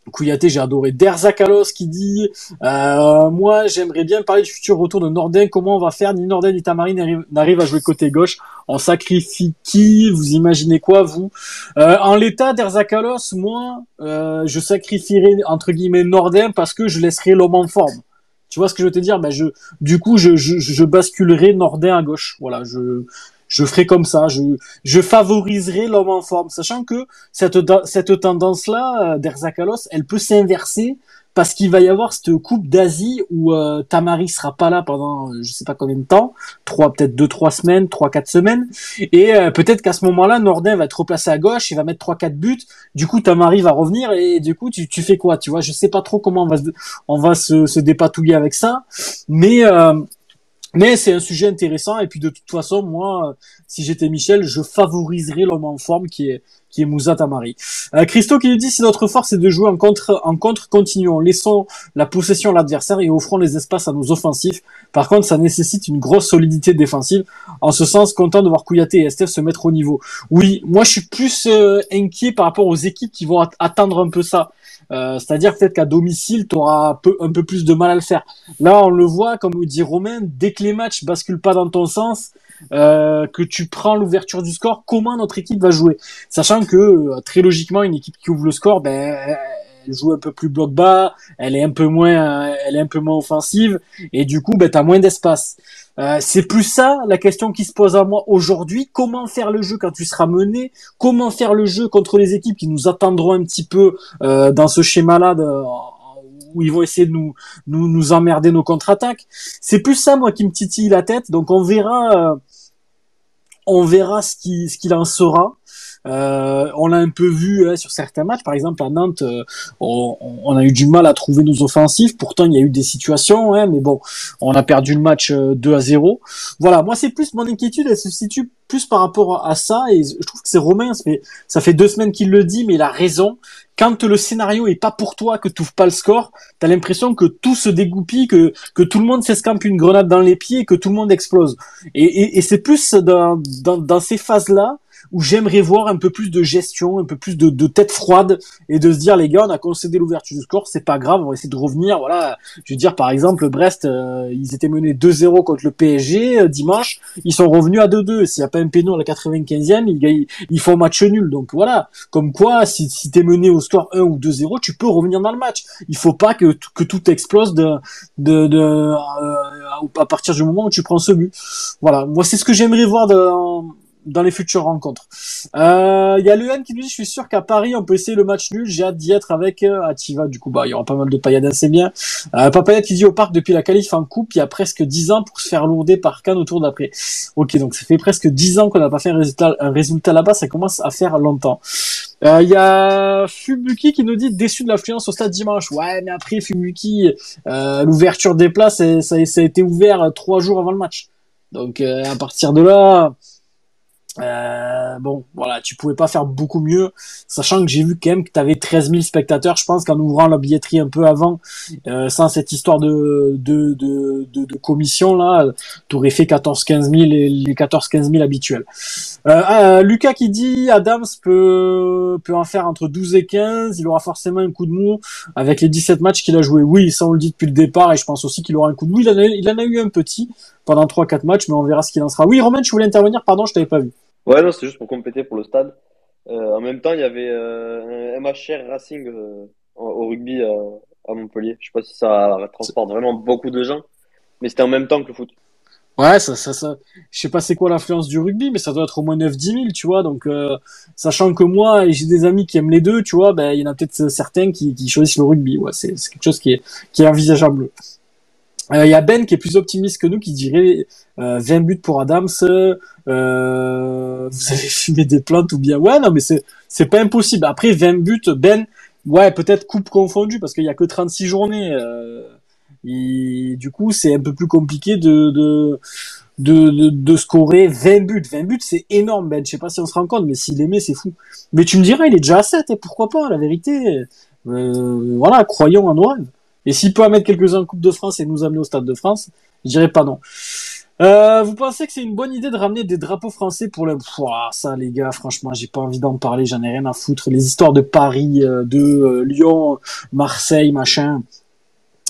Kouyaté, j'ai adoré. Derzakalos qui dit euh, Moi, j'aimerais bien parler du futur retour de Nordin. Comment on va faire? Ni Nordin ni Tamari n'arrivent à jouer côté gauche. On sacrifie qui? Vous imaginez quoi, vous? Euh, En l'état, Derzakalos, moi, euh, je sacrifierais, entre guillemets, Nordin parce que je laisserai l'homme en forme. Tu vois ce que je veux te dire? Ben je, Du coup, je, je, je basculerai Nordin à gauche. Voilà, je je ferai comme ça, je, je favoriserai l'homme en forme, sachant que cette, cette tendance-là, euh, d'Erzakalos, elle peut s'inverser parce qu'il va y avoir cette coupe d'Asie où euh, Tamari sera pas là pendant euh, je sais pas combien de temps, trois peut-être deux trois semaines, trois quatre semaines, et euh, peut-être qu'à ce moment-là Nordin va être replacé à gauche, il va mettre trois quatre buts, du coup Tamari va revenir et du coup tu, tu fais quoi, tu vois, je sais pas trop comment on va se, on va se, se dépatouiller avec ça, mais mais c'est un sujet intéressant et puis de toute façon, moi, si j'étais Michel, je favoriserais l'homme en forme qui est qui est Moussa Tamari. Euh, Christo qui nous dit si notre force est de jouer en contre en contre, continuons, laissons la possession à l'adversaire et offrons les espaces à nos offensifs. Par contre, ça nécessite une grosse solidité défensive. En ce sens, content de voir Kouyaté et Estef se mettre au niveau. Oui, moi je suis plus euh, inquiet par rapport aux équipes qui vont attendre un peu ça. Euh, c'est-à-dire peut-être qu'à domicile, tu auras un peu, plus de mal à le faire. Là, on le voit, comme dit Romain, dès que les matchs basculent pas dans ton sens, euh, que tu prends l'ouverture du score, comment notre équipe va jouer? Sachant que, euh, très logiquement, une équipe qui ouvre le score, ben, elle joue un peu plus bloc bas, elle est un peu moins, elle est un peu moins offensive, et du coup, ben, tu as moins d'espace. Euh, c'est plus ça la question qui se pose à moi aujourd'hui. Comment faire le jeu quand tu seras mené? Comment faire le jeu contre les équipes qui nous attendront un petit peu euh, dans ce schéma-là où ils vont essayer de nous nous, nous emmerder nos contre-attaques? C'est plus ça moi qui me titille la tête. Donc on verra. Euh, on verra ce qui ce qu'il en sera. Euh, on l'a un peu vu hein, sur certains matchs, par exemple à Nantes, euh, on, on, a eu du mal à trouver nos offensifs. Pourtant, il y a eu des situations, hein, mais bon, on a perdu le match 2 à 0. Voilà, moi c'est plus mon inquiétude, elle se situe plus par rapport à ça, et je trouve que c'est Romain, fait, ça fait deux semaines qu'il le dit, mais il a raison quand le scénario est pas pour toi, que tu pas le score, t'as l'impression que tout se dégoupille, que, que tout le monde s'escampe une grenade dans les pieds, que tout le monde explose. Et, et, et c'est plus dans, dans, dans ces phases-là où j'aimerais voir un peu plus de gestion, un peu plus de, de tête froide et de se dire les gars, on a concédé l'ouverture du score, c'est pas grave, on va essayer de revenir. Voilà, je veux dire par exemple Brest, euh, ils étaient menés 2-0 contre le PSG euh, dimanche, ils sont revenus à 2-2. S'il n'y a pas un péno à la 95e, ils, ils font match nul. Donc voilà, comme quoi si, si t'es mené au score 1 ou 2-0, tu peux revenir dans le match. Il faut pas que, que tout explose de, de, de euh, à partir du moment où tu prends ce but. Voilà, moi c'est ce que j'aimerais voir dans dans les futures rencontres. Euh, il y a Luan qui nous dit, je suis sûr qu'à Paris, on peut essayer le match nul. J'ai hâte d'y être avec euh, Ativa. Du coup, bah, il y aura pas mal de paillettes c'est bien. Euh, qui dit au parc depuis la qualif en coupe, il y a presque 10 ans pour se faire lourder par Cannes autour d'après. Ok, donc ça fait presque 10 ans qu'on n'a pas fait un résultat, là-bas. Ça commence à faire longtemps. Euh, il y a Fubuki qui nous dit déçu de l'affluence au stade dimanche. Ouais, mais après Fubuki, euh, l'ouverture des places, ça, ça, a été ouvert trois jours avant le match. Donc à partir de là, euh, bon, voilà, tu pouvais pas faire beaucoup mieux, sachant que j'ai vu quand même que tu avais 13 000 spectateurs. Je pense qu'en ouvrant la billetterie un peu avant, euh, sans cette histoire de, de, de, de, commission là, tu aurais fait 14-15 000 les 14-15 000 habituels. Euh, euh, Lucas qui dit Adams peut, peut en faire entre 12 et 15, il aura forcément un coup de mou avec les 17 matchs qu'il a joué. Oui, ça on le dit depuis le départ et je pense aussi qu'il aura un coup de mou. Il en a, il en a eu un petit pendant 3-4 matchs, mais on verra ce qu'il en sera. Oui, Romain, tu voulais intervenir, pardon, je t'avais pas vu. Ouais, non, c'est juste pour compléter pour le stade. Euh, en même temps, il y avait euh, un MHR Racing euh, au rugby à Montpellier. Je sais pas si ça transporte vraiment beaucoup de gens, mais c'était en même temps que le foot. Ouais, ça, ça, ça, je sais pas c'est quoi l'influence du rugby, mais ça doit être au moins 9-10 000, tu vois. Donc, sachant que moi, j'ai des amis qui aiment les deux, tu vois, ben, il y en a peut-être certains qui, qui choisissent le rugby. Ouais, c'est quelque chose qui est, qui est envisageable. Il euh, y a Ben qui est plus optimiste que nous, qui dirait euh, 20 buts pour Adams. Euh, vous avez [laughs] fumé des plantes ou bien ouais non mais c'est c'est pas impossible. Après 20 buts, Ben ouais peut-être coupe confondue parce qu'il y a que 36 journées. Euh, et du coup c'est un peu plus compliqué de de de, de, scorer 20 buts. 20 buts, c'est énorme, Ben. Je sais pas si on se rend compte, mais s'il aimait, c'est fou. Mais tu me diras, il est déjà à 7, et pourquoi pas, la vérité? Euh, voilà, croyons en nos rêves. Et s'il peut mettre quelques-uns en Coupe de France et nous amener au Stade de France, je dirais pas non. Euh, vous pensez que c'est une bonne idée de ramener des drapeaux français pour le... Pouah, ça les gars, franchement, j'ai pas envie d'en parler, j'en ai rien à foutre. Les histoires de Paris, euh, de euh, Lyon, Marseille, machin.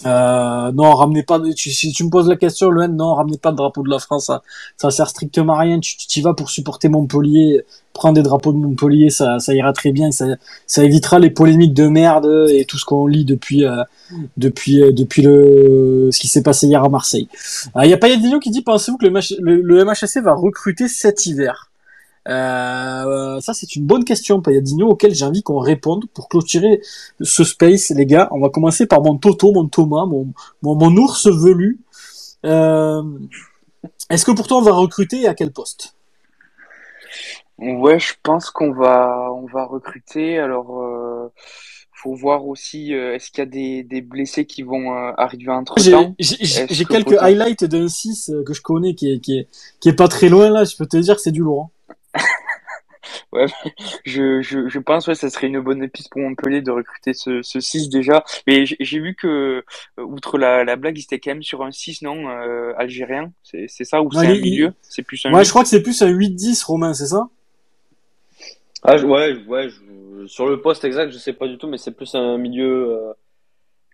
Euh, non, ramenez pas. Tu, si tu me poses la question, Luen, non, ramenez pas le drapeau de la France. Ça, ça sert strictement à rien. Tu t'y vas pour supporter Montpellier. Prends des drapeaux de Montpellier, ça, ça ira très bien. Ça, ça évitera les polémiques de merde et tout ce qu'on lit depuis, euh, depuis, euh, depuis le ce qui s'est passé hier à Marseille. Il y a Payadinho qui dit pensez-vous que le, le va recruter cet hiver? Euh, ça, c'est une bonne question, Payadinho, auquel j'ai envie qu'on réponde pour clôturer ce space, les gars. On va commencer par mon Toto, mon Thomas, mon, mon, ours velu. Euh, est-ce que pour toi, on va recruter et à quel poste? Ouais, je pense qu'on va, on va recruter. Alors, euh, faut voir aussi, euh, est-ce qu'il y a des, des, blessés qui vont arriver entre temps? J'ai quelques highlights d'un 6 que je connais qui est, qui, est, qui est pas très loin là. Je peux te dire que c'est du lourd. [laughs] Ouais, je, je, je pense ouais, ça serait une bonne piste pour Montpellier de recruter ce, ce 6 déjà. Mais j'ai vu que, euh, outre la, la blague, il était quand même sur un 6, non euh, Algérien? C'est ça Ou c'est un milieu? C'est plus un Ouais, je crois que c'est plus un 8-10 romain, c'est ça? Ah, Ouais, ouais sur le poste exact, je sais pas du tout, mais c'est plus un milieu euh,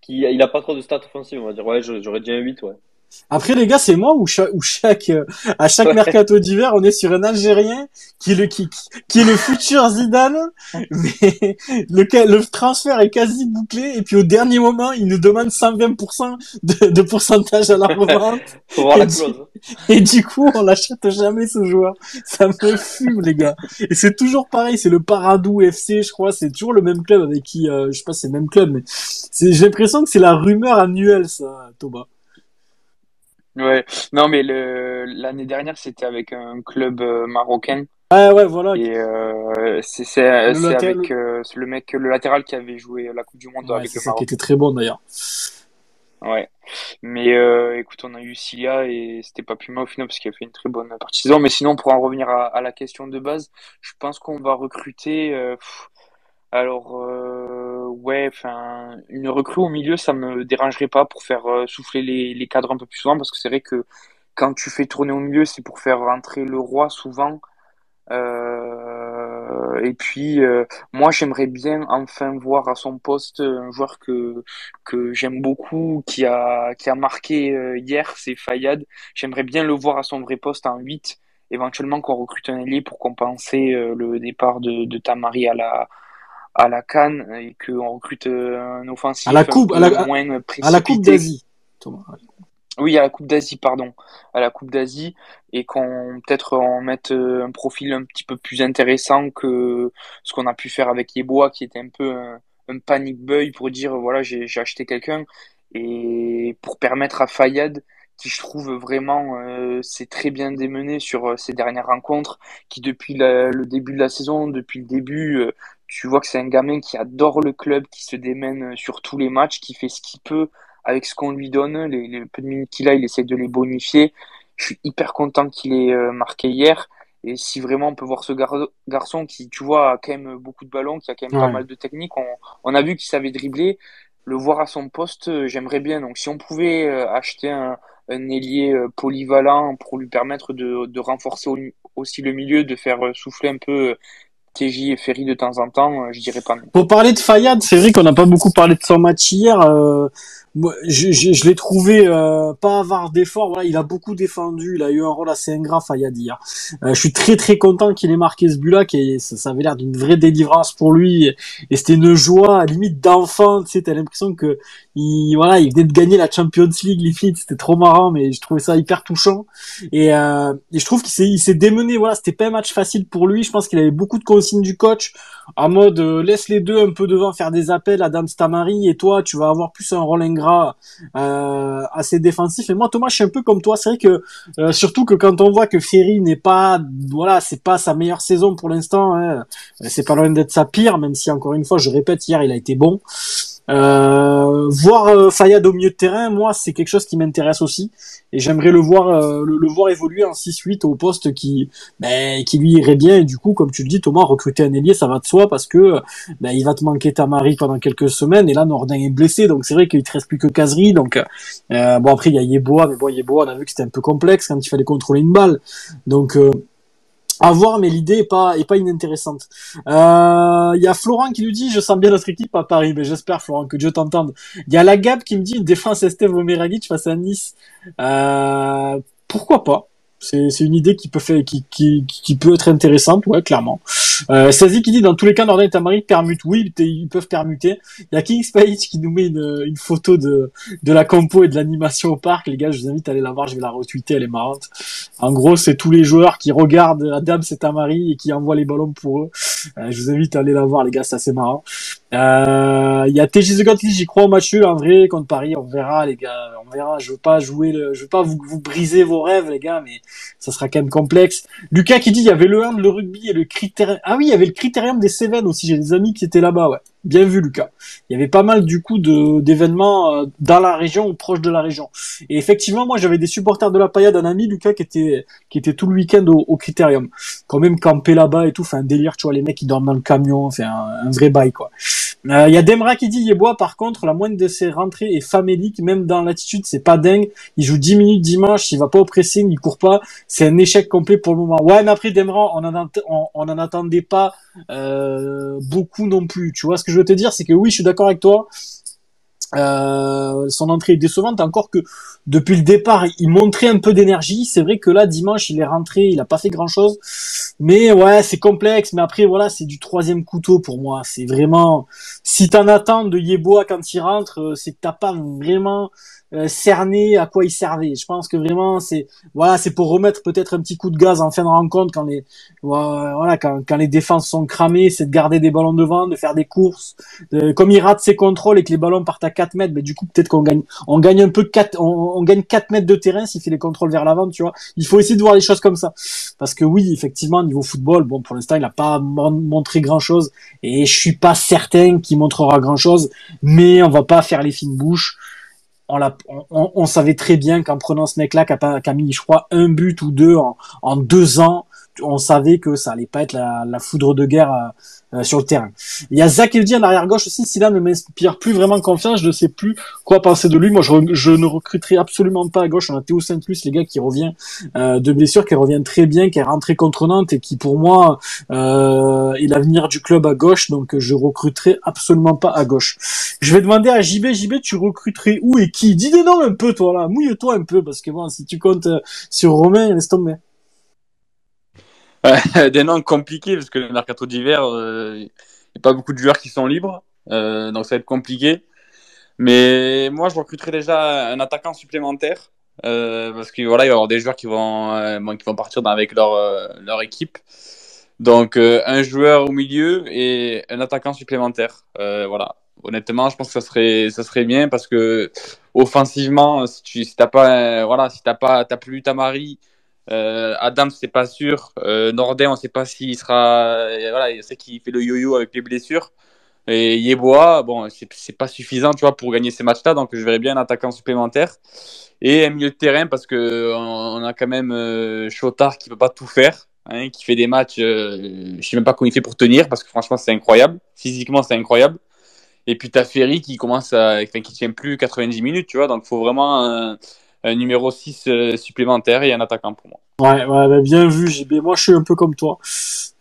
qui il a pas trop de stats offensives, on va dire. Ouais, j'aurais dit un 8, ouais. Après les gars, c'est moi ou chaque, ou chaque euh, à chaque mercato d'hiver, on est sur un Algérien qui est le qui, qui est le futur Zidane, [laughs] mais le, le transfert est quasi bouclé et puis au dernier moment, il nous demande 120% de, de pourcentage à la [laughs] revente. et, du, coup, on l'achète jamais ce joueur. Ça me fume les gars. Et c'est toujours pareil, c'est le Paradou FC, je crois, c'est toujours le même club avec qui euh, je sais pas, c'est le même club mais j'ai l'impression que c'est la rumeur annuelle ça, Thomas. Ouais, non, mais le l'année dernière, c'était avec un club euh, marocain. Ouais, ouais, voilà. Et euh, c'est c'est avec euh, le mec, le latéral qui avait joué la Coupe du Monde ouais, avec le ça qui était très bon d'ailleurs. Ouais. Mais euh, écoute, on a eu Cilia et c'était pas plus mal au final parce qu'il a fait une très bonne partie saison. Mais sinon, pour en revenir à, à, la question de base, je pense qu'on va recruter. Alors, euh, ouais, une recrue au milieu, ça me dérangerait pas pour faire euh, souffler les, cadres un peu plus souvent parce que c'est vrai que quand tu fais tourner au milieu, c'est pour faire rentrer le roi souvent. Euh, et puis, moi, j'aimerais bien enfin voir à son poste un joueur que j'aime beaucoup, qui a marqué hier, c'est Fayad. J'aimerais bien le voir à son vrai poste en 8, éventuellement qu'on recrute un ailier pour compenser le départ de, de Tamari à la à la Cannes et qu'on recrute un offensif à la coupe, à la, moins à la coupe d'Asie. Oui, à la Coupe d'Asie, pardon, à la Coupe d'Asie, et qu'on peut-être en mette euh, un profil un petit peu plus intéressant que ce qu'on a pu faire avec Yeboah, qui était un peu un, un panic buy pour dire voilà j'ai acheté quelqu'un, et pour permettre à Fayad, qui je trouve vraiment euh, c'est très bien démené sur euh, ses dernières rencontres, qui depuis le début de la saison, depuis le début, euh, tu vois que c'est un gamin qui adore le club, qui se démène sur tous les matchs, qui fait ce qu'il peut avec ce qu'on lui donne, les, les peu de minutes qu'il a, il essaie de les bonifier. Je suis hyper content qu'il ait euh, marqué hier. Et si vraiment on peut voir ce gar garçon qui, tu vois, a quand même beaucoup de ballons, qui a quand même pas mal de technique, on, on a vu qu'il savait dribbler. Le voir à son poste, euh, j'aimerais bien. Donc si on pouvait euh, acheter un, un ailier polyvalent pour lui permettre de, de renforcer aussi le milieu, de faire souffler un peu TJ et Ferry de temps en temps, je dirais pas. Pour parler de Fayad, c'est vrai qu'on n'a pas beaucoup parlé de son match hier. Euh, moi, je, je, je l'ai trouvé euh, pas avare d'efforts. Voilà, il a beaucoup défendu. Il a eu un rôle assez ingrat, Fayad hier. Euh, je suis très très content qu'il ait marqué ce but-là. Qui ça, ça avait l'air d'une vraie délivrance pour lui. Et c'était une joie à limite d'enfant. Tu sais, t'as l'impression que il voilà, il venait de gagner la Champions League. Limite, c'était trop marrant, mais je trouvais ça hyper touchant. Et, euh, et je trouve qu'il s'est démené. Voilà, c'était pas un match facile pour lui. Je pense qu'il avait beaucoup de du coach en mode euh, laisse les deux un peu devant faire des appels à Dame Stamari et toi tu vas avoir plus un rôle ingrat euh, assez défensif. Et moi Thomas je suis un peu comme toi. C'est vrai que euh, surtout que quand on voit que Ferry n'est pas voilà c'est pas sa meilleure saison pour l'instant hein, c'est pas loin d'être sa pire même si encore une fois je répète hier il a été bon euh, voir euh, Fayad au milieu de terrain, moi, c'est quelque chose qui m'intéresse aussi, et j'aimerais le voir, euh, le, voir évoluer en 6-8 au poste qui, ben, qui lui irait bien. Et du coup, comme tu le dis, Thomas, recruter un ailier, ça va de soi parce que ben, il va te manquer ta Marie pendant quelques semaines, et là, Nordin est blessé, donc c'est vrai qu'il te reste plus que Casery. Donc bon, après il y a Yeboah, mais bon, Yeboah, on a vu que c'était un peu complexe quand il fallait contrôler une balle, donc à voir, mais l'idée est pas est pas inintéressante. Il euh, y a Florent qui nous dit je sens bien notre équipe à Paris, mais j'espère Florent que Dieu t'entende. Il y a la Gab qui me dit une défense Esteve Omeragic face à Nice. Euh, pourquoi pas? C'est une idée qui peut faire, qui, qui, qui peut être intéressante, ouais, clairement. Euh, Sazi qui dit dans tous les cas, Nordin et Tamari permutent. Oui, ils peuvent permuter. Il y a King Page qui nous met une, une photo de, de la compo et de l'animation au parc. Les gars, je vous invite à aller la voir. Je vais la retweeter. Elle est marrante. En gros, c'est tous les joueurs qui regardent Adam et Tamari et qui envoient les ballons pour eux. Euh, je vous invite à aller la voir, les gars. C'est assez marrant. Euh, il y a TJ The j'y crois au match en vrai contre Paris. On verra, les gars. On verra. Je veux pas jouer le, je veux pas vous, vous briser vos rêves, les gars, mais ça sera quand même complexe. Lucas qui dit il y avait le 1 le rugby et le critérium. Ah oui, il y avait le critérium des Cévennes aussi. J'ai des amis qui étaient là-bas, ouais. Bien vu, Lucas. Il y avait pas mal du coup d'événements euh, dans la région ou proche de la région. Et effectivement, moi, j'avais des supporters de la paillade, un ami, Lucas, qui était qui était tout le week-end au, au critérium. Quand même campé là-bas et tout, fait un délire, tu vois, les mecs qui dorment dans le camion, fait un, un vrai bail quoi. Il euh, y a Demra qui dit Yeboah par contre la moindre de ses rentrées est famélique même dans l'attitude c'est pas dingue. Il joue 10 minutes dimanche il va pas au pressing il court pas. C'est un échec complet pour le moment. Ouais mais après Demra on en, on, en attendait pas euh, beaucoup non plus. Tu vois ce que je veux te dire? C'est que oui je suis d'accord avec toi euh, son entrée est décevante, encore que depuis le départ, il montrait un peu d'énergie. C'est vrai que là, dimanche, il est rentré, il a pas fait grand chose. Mais ouais, c'est complexe. Mais après, voilà, c'est du troisième couteau pour moi. C'est vraiment, si t'en attends de Yeboah quand il rentre, euh, c'est que t'as pas vraiment euh, cerné à quoi il servait. Je pense que vraiment c'est voilà, c'est pour remettre peut-être un petit coup de gaz en fin de rencontre quand les voilà quand, quand les défenses sont cramées, c'est de garder des ballons devant, de faire des courses. comme il rate ses contrôles et que les ballons partent à 4 mètres, mais du coup peut-être qu'on gagne on gagne un peu 4 on, on gagne 4 mètres de terrain s'il fait les contrôles vers l'avant, tu vois. Il faut essayer de voir les choses comme ça parce que oui, effectivement niveau football, bon pour l'instant, il n'a pas montré grand-chose et je suis pas certain qu'il montrera grand-chose, mais on va pas faire les fines bouches on, savait très bien qu'en prenant ce mec-là, qui a, mis, je crois, un but ou deux en, deux ans, on savait que ça allait pas être la, la foudre de guerre euh, euh, sur le terrain. Il y a Zach Eldi en arrière gauche aussi. Si là ne m'inspire plus vraiment confiance, je ne sais plus quoi penser de lui. Moi, je, je ne recruterai absolument pas à gauche. On a Théo Saint-Plus, les gars, qui revient euh, de blessure, qui revient très bien, qui est rentré contre Nantes et qui, pour moi, euh, est l'avenir du club à gauche. Donc, je recruterai absolument pas à gauche. Je vais demander à JB, JB, tu recruterais où et qui? Dis des noms un peu, toi là. Mouille-toi un peu parce que bon, si tu comptes sur Romain, laisse tomber. [laughs] des noms compliqués parce que le mercato d'hiver, il n'y a pas beaucoup de joueurs qui sont libres, euh, donc ça va être compliqué. Mais moi, je recruterai déjà un attaquant supplémentaire euh, parce que voilà, il va y avoir des joueurs qui vont, euh, qui vont partir avec leur, leur équipe. Donc un joueur au milieu et un attaquant supplémentaire. voilà. Honnêtement, je pense que ça serait, ça serait bien parce que offensivement, si tu si t'as pas, voilà, si pas, t'as plus Tamari, euh, Adam, c'est pas sûr. Euh, Nordin, on sait pas s'il sera. Euh, voilà, il sait qu'il fait le yo-yo avec les blessures. Et Yeboah, bon, c'est pas suffisant, tu vois, pour gagner ces matchs-là. Donc, je verrais bien un attaquant supplémentaire et un milieu de terrain parce que on, a quand même euh, Chotard qui peut pas tout faire, hein, qui fait des matchs. Euh, je sais même pas comment il fait pour tenir parce que franchement, c'est incroyable. Physiquement, c'est incroyable. Et puis, t'as Ferry qui commence à, enfin, qui tient plus 90 minutes, tu vois. Donc, faut vraiment un numéro 6 euh, supplémentaire et un attaquant pour moi. Ouais, ouais bah, bien vu JB. Moi je suis un peu comme toi.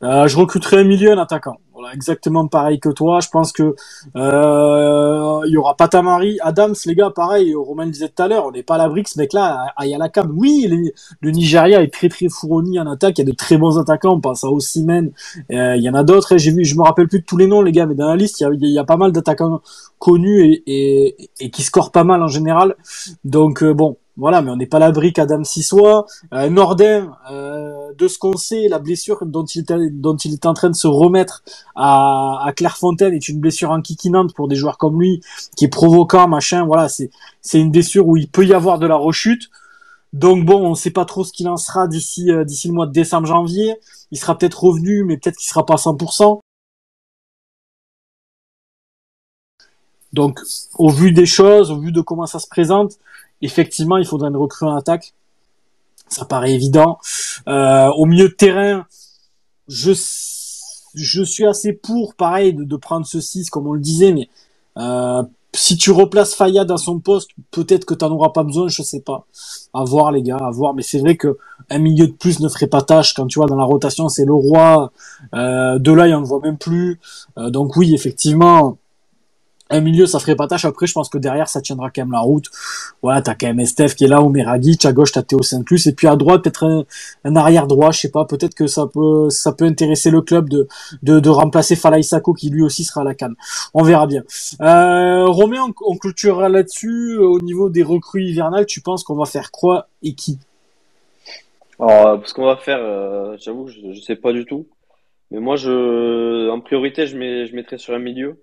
Euh, je recruterai un milieu, un attaquant. Voilà, exactement pareil que toi. Je pense que euh, il y aura pas Tamari, Adams, les gars, pareil. Romain le disait tout à l'heure, on n'est pas à l'abri que ce mec-là aille à la cam. Oui, le Nigeria est très très fourni en attaque. Il y a de très bons attaquants. On pense à Osimhen. Euh, il y en a d'autres. J'ai vu, je me rappelle plus de tous les noms, les gars, mais dans la liste, il y a, pas mal d'attaquants connus et, et, qui scorent pas mal en général. Donc euh, bon, voilà, mais on n'est pas l'abri qu'Adam Sissois. Euh, Nordin, euh, de ce qu'on sait, la blessure dont il, dont il est en train de se remettre à, à Clairefontaine est une blessure enquiquinante pour des joueurs comme lui, qui est provoquant, machin. Voilà, c'est c'est une blessure où il peut y avoir de la rechute. Donc bon, on ne sait pas trop ce qu'il en sera d'ici euh, d'ici le mois de décembre-janvier. Il sera peut-être revenu, mais peut-être qu'il sera pas à 100%. Donc, au vu des choses, au vu de comment ça se présente, effectivement, il faudrait une recrue en attaque. Ça paraît évident. Euh, au milieu de terrain, je, je suis assez pour, pareil, de, prendre ce 6, comme on le disait, mais euh, si tu replaces Fayad à son poste, peut-être que tu n'en auras pas besoin, je sais pas. À voir, les gars, à voir. Mais c'est vrai que un milieu de plus ne ferait pas tâche. Quand tu vois dans la rotation, c'est le roi. Euh, de là, il en voit même plus. Euh, donc oui, effectivement, un milieu, ça ferait pas tâche. Après, je pense que derrière, ça tiendra quand même la route. Voilà, t'as quand même Estef qui est là, Omeragic, à gauche, t'as Théo Saint-Plus, et puis à droite, peut-être un, arrière droit, je sais pas, peut-être que ça peut, intéresser le club de, remplacer Falaï Sako, qui lui aussi sera à la canne. On verra bien. Euh, Romain, on, clôturera là-dessus. Au niveau des recrues hivernales, tu penses qu'on va faire quoi et qui? Alors, ce qu'on va faire, euh, j'avoue, je, je sais pas du tout. Mais moi, je, en priorité, je mets, je mettrai sur un milieu.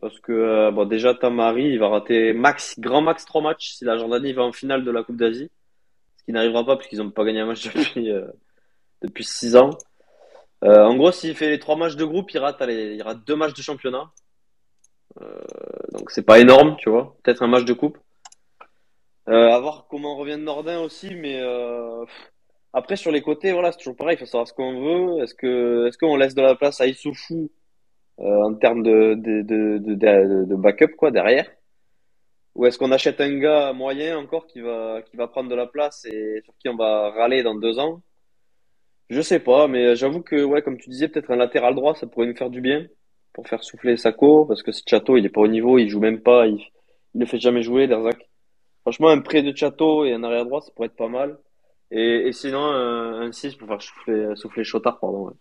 Parce que euh, bon, déjà, Tamari, il va rater max, grand max trois matchs si la Jordanie va en finale de la Coupe d'Asie. Ce qui n'arrivera pas puisqu'ils n'ont pas gagné un match depuis, euh, depuis six ans. Euh, en gros, s'il fait les trois matchs de groupe, il rate, il rate deux matchs de championnat. Euh, donc c'est pas énorme, tu vois. Peut-être un match de coupe. Euh, à voir comment revient Nordin aussi, mais après sur les côtés, voilà, c'est toujours pareil. Il faut savoir ce qu'on veut. Est-ce que, est-ce qu'on laisse de la place à Issoufou en termes de, de, de, de, backup quoi derrière ou est-ce qu'on achète un gars moyen encore qui va qui va prendre de la place et sur qui on va râler dans deux ans? Je sais pas, mais j'avoue que ouais, comme tu disais, peut-être un latéral droit, ça pourrait nous faire du bien pour faire souffler Sako, parce que ce Chateau, il est pas au niveau, il joue même pas, il, il ne fait jamais jouer, Derzac. Franchement, un prêt de Chateau et un arrière droit, ça pourrait être pas mal. Et, et sinon, un, un 6 pour faire souffler, souffler Chotard, pardon. Ouais.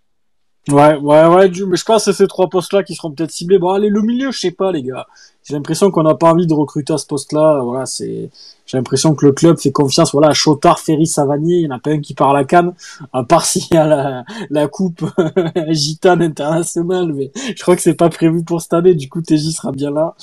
Ouais, ouais, ouais, mais je pense que c'est ces trois postes-là qui seront peut-être ciblés. Bon, allez, le milieu, je sais pas, les gars. J'ai l'impression qu'on n'a pas envie de recruter à ce poste-là. Voilà, c'est, j'ai l'impression que le club fait confiance. Voilà, à Chotard, Ferry, Savanier, il n'y en a pas un qui part à la canne, à part s'il y a la, la coupe [laughs] gitane internationale, mais je crois que c'est pas prévu pour cette année. Du coup, TJ sera bien là.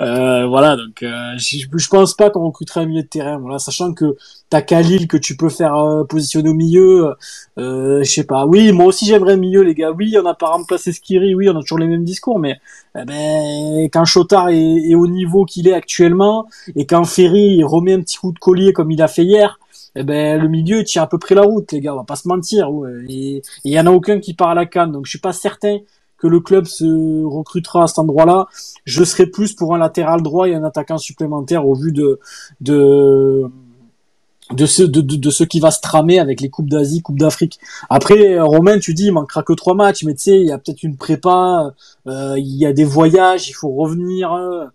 Euh, voilà, donc euh, je, je pense pas qu'on recruterait un milieu de terrain. Voilà, sachant que t'as Khalil que tu peux faire euh, positionner au milieu. Euh, je sais pas. Oui, moi aussi j'aimerais un milieu, les gars. Oui, on n'a pas remplacé Skiri. Oui, on a toujours les mêmes discours, mais eh ben, quand Chotard est, est au niveau qu'il est actuellement et quand Ferry remet un petit coup de collier comme il a fait hier, eh ben le milieu tient à peu près la route, les gars. On va pas se mentir. Et il y en a aucun qui part à la canne, donc je suis pas certain que le club se recrutera à cet endroit-là. Je serais plus pour un latéral droit et un attaquant supplémentaire au vu de de de ce de, de, ce qui va se tramer avec les coupes d'Asie, coupes d'Afrique. Après Romain, tu dis il manquera que trois matchs, mais tu sais il y a peut-être une prépa, euh, il y a des voyages, il faut revenir. Euh,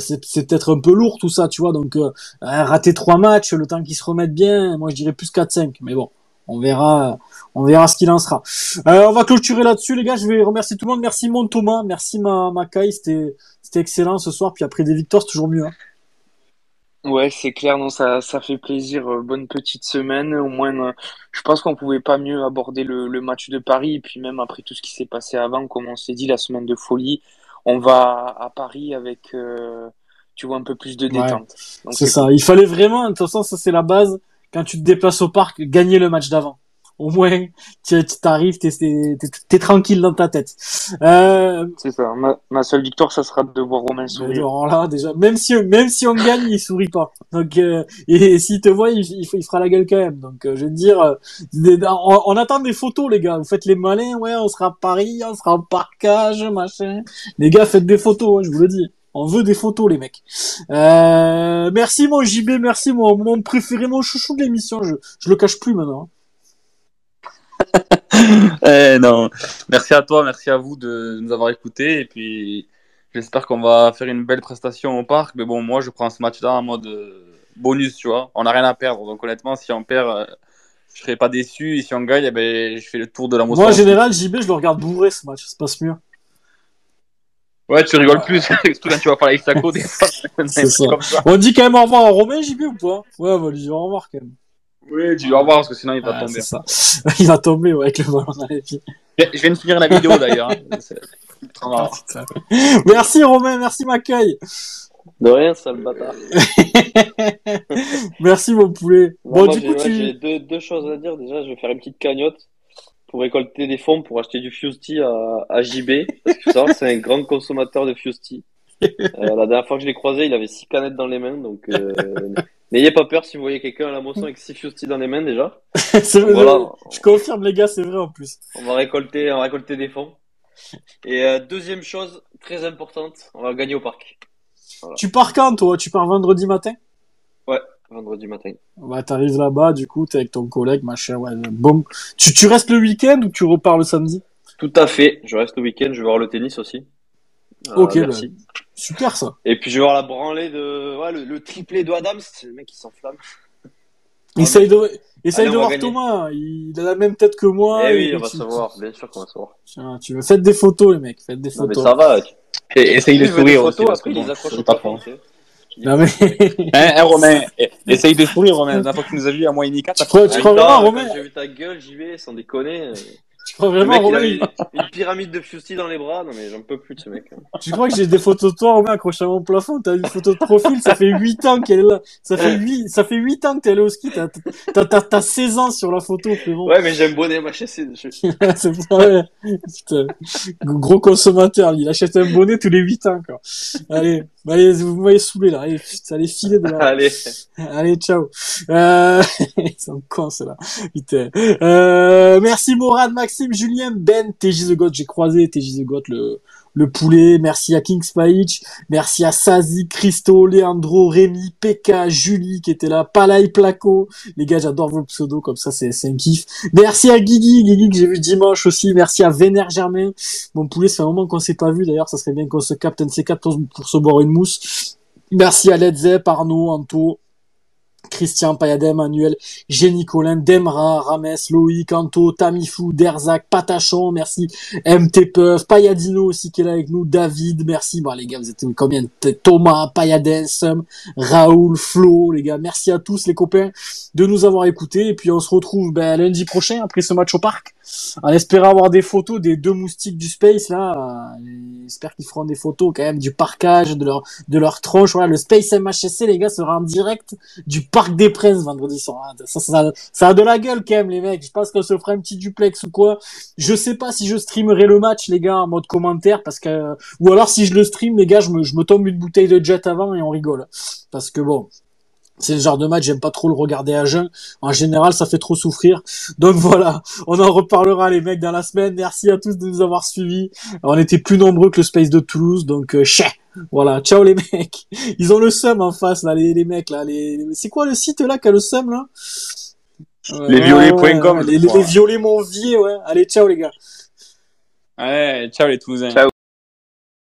c'est, peut-être un peu lourd tout ça, tu vois. Donc euh, rater trois matchs, le temps qu'ils se remettent bien, moi je dirais plus 4-5. Mais bon, on verra, on verra ce qu'il en sera. Euh, on va clôturer là-dessus, les gars. Je vais remercier tout le monde. Merci mon Thomas, merci ma, ma Kai. C'était, c'était excellent ce soir. Puis après des victoires, c'est toujours mieux. Hein. Ouais, c'est clair, non, ça, ça fait plaisir. Euh, bonne petite semaine. Au moins, euh, je pense qu'on pouvait pas mieux aborder le, le, match de Paris. Et puis même après tout ce qui s'est passé avant, comme on s'est dit, la semaine de folie, on va à Paris avec, euh, tu vois, un peu plus de détente. C'est ça. Il fallait vraiment, de toute façon, ça c'est la base. Quand tu te déplaces au parc, gagner le match d'avant au moins tu t'arrives t'es es, tranquille dans ta tête. Euh... c'est ça. Ma, ma, seule victoire ça sera de voir Romain sourire. là déjà même si même si on gagne il sourit pas. Donc euh, et, s'il te voit il, il, fera la gueule quand même. Donc euh, je veux dire euh, on, on, attend des photos les gars. Vous faites les malins ouais on sera à Paris on sera en parcage machin. Les gars faites des photos hein, je vous le dis. On veut des photos, les mecs. Euh, merci mon JB, merci mon, mon préféré, mon chouchou de l'émission. Je, je le cache plus maintenant. Hein. [laughs] eh, non. Merci à toi, merci à vous de nous avoir écoutés. Et puis, j'espère qu'on va faire une belle prestation au parc. Mais bon, moi, je prends ce match-là en mode euh, bonus, tu vois. On n'a rien à perdre. Donc, honnêtement, si on perd, euh, je serais pas déçu. Et si on gagne, eh ben, je fais le tour de la Moi, en général, JB, je le regarde bourré ce match. Ça se passe mieux. Ouais, tu rigoles plus, surtout quand tu vas parler [laughs] avec. On dit quand même au revoir à Romain, JB, ou pas Ouais, on va lui dire au revoir quand même. Oui, tu vas voir parce que sinon il va ah, tomber. Ça. [laughs] il va tomber ouais, avec le ballon dans les pieds. Je viens de finir la vidéo d'ailleurs. Hein. [laughs] merci Romain, merci Macaille. De rien, sale bâtard. [laughs] merci mon poulet. bon, moi, du coup, tu... j'ai deux, deux, choses à dire. Déjà, je vais faire une petite cagnotte pour récolter des fonds pour acheter du Fusty à, à JB. Parce que ça, c'est un grand consommateur de Fusty. Euh, la dernière fois que je l'ai croisé, il avait six canettes dans les mains, donc euh, N'ayez pas peur si vous voyez quelqu'un à la moisson avec 6 Fusty dans les mains déjà. [laughs] voilà. je confirme les gars, c'est vrai en plus. On va récolter, on va récolter des fonds. Et euh, deuxième chose très importante, on va gagner au parc. Voilà. Tu pars quand toi? Tu pars vendredi matin? Ouais, vendredi matin. Bah t'arrives là-bas, du coup t'es avec ton collègue, machin, ouais, bon. Tu, tu restes le week-end ou tu repars le samedi? Tout à fait, je reste le week-end, je vais voir le tennis aussi. Euh, ok, merci. Bah, super ça. Et puis je vais voir la branlée de ouais, le, le triplé de Adams, c'est le mec qui s'enflamme. Essaye de, essaye de voir gagner. Thomas, il a la même tête que moi. Eh oui, on va savoir, bien sûr qu'on va savoir. Tiens, tu veux, faites des photos les mecs, faites des photos. Non, mais ça va. Et, essaye de sourire aussi. Photos, après, ils accrochent pas. [laughs] Non mais... hein, hein, Romain, [laughs] essaye de sourire, Romain. La fois que tu nous as vu à moi et Nika, tu crois, tu crois vraiment, Romain? J'ai vu ta gueule, j'y vais, sans déconner. Tu crois vraiment, Romain une, une, pyramide de Fusty dans les bras Non, mais j'en peux plus de ce mec. Tu crois que j'ai des photos de toi, Romain, accroché à mon plafond? T'as une photo de profil, ça fait 8 ans qu'elle est là. Ça fait 8, ça fait 8 ans que t'es allé au ski, t'as, t'as, t'as, t'as 16 ans sur la photo, frérot. Ouais, mais j'aime bonnet, moi, c'est, [laughs] c'est vrai. Putain. Gros consommateur, il achète un bonnet tous les 8 ans, quoi. Allez. Allez, vous m'avez saoulé, là. Allez, allez filer de là. [laughs] Allez. Allez, ciao. Euh, ils sont cons, là. Putain. Euh, merci Morad, Maxime, Julien, Ben, TJ The God, j'ai croisé TJ The God, le, le poulet. Merci à King Spike. Merci à Sazi, Christo, Leandro, Rémi, Pekka, Julie qui était là, Palai Placo. Les gars, j'adore vos pseudos, comme ça, c'est, un kiff. Merci à Guigui, Guigui que j'ai vu dimanche aussi. Merci à Vénère Germain. Mon poulet, c'est un moment qu'on s'est pas vu. D'ailleurs, ça serait bien qu'on se capte un C4 pour, pour se boire une mousse. Merci à Led Zepp, Arnaud, Anto. Christian, Payadem, Manuel, Jenny Colin, Demra, Rames, Loïc, Anto, Tamifou, Derzac, Patachon, merci, MT Puff, Payadino aussi qui est là avec nous, David, merci, bon les gars, vous êtes combien Thomas, Payadem, Sum, Raoul, Flo, les gars, merci à tous les copains de nous avoir écoutés, et puis on se retrouve ben, lundi prochain après ce match au parc, en espérant avoir des photos des deux moustiques du Space, là, j'espère qu'ils feront des photos quand même du parcage, de leur, de leur tronche, voilà, le Space MHSC, les gars, sera en direct du Parc des Princes vendredi soir. Ça, ça, ça, a de la gueule quand même les mecs. Je pense qu'on se fera un petit duplex ou quoi. Je sais pas si je streamerai le match les gars en mode commentaire parce que ou alors si je le stream les gars je me, je me tombe une bouteille de jet avant et on rigole parce que bon c'est le genre de match, j'aime pas trop le regarder à jeun. En général, ça fait trop souffrir. Donc voilà, on en reparlera les mecs dans la semaine. Merci à tous de nous avoir suivis. On était plus nombreux que le Space de Toulouse, donc euh, Voilà, ciao les [laughs] mecs. Ils ont le seum en face là, les, les mecs là. Les... C'est quoi le site là qui a le seum là? Les violets.com. les, les, violets mon vie, ouais. Allez, ciao les gars. Ouais, ciao les Toulousains. Ciao.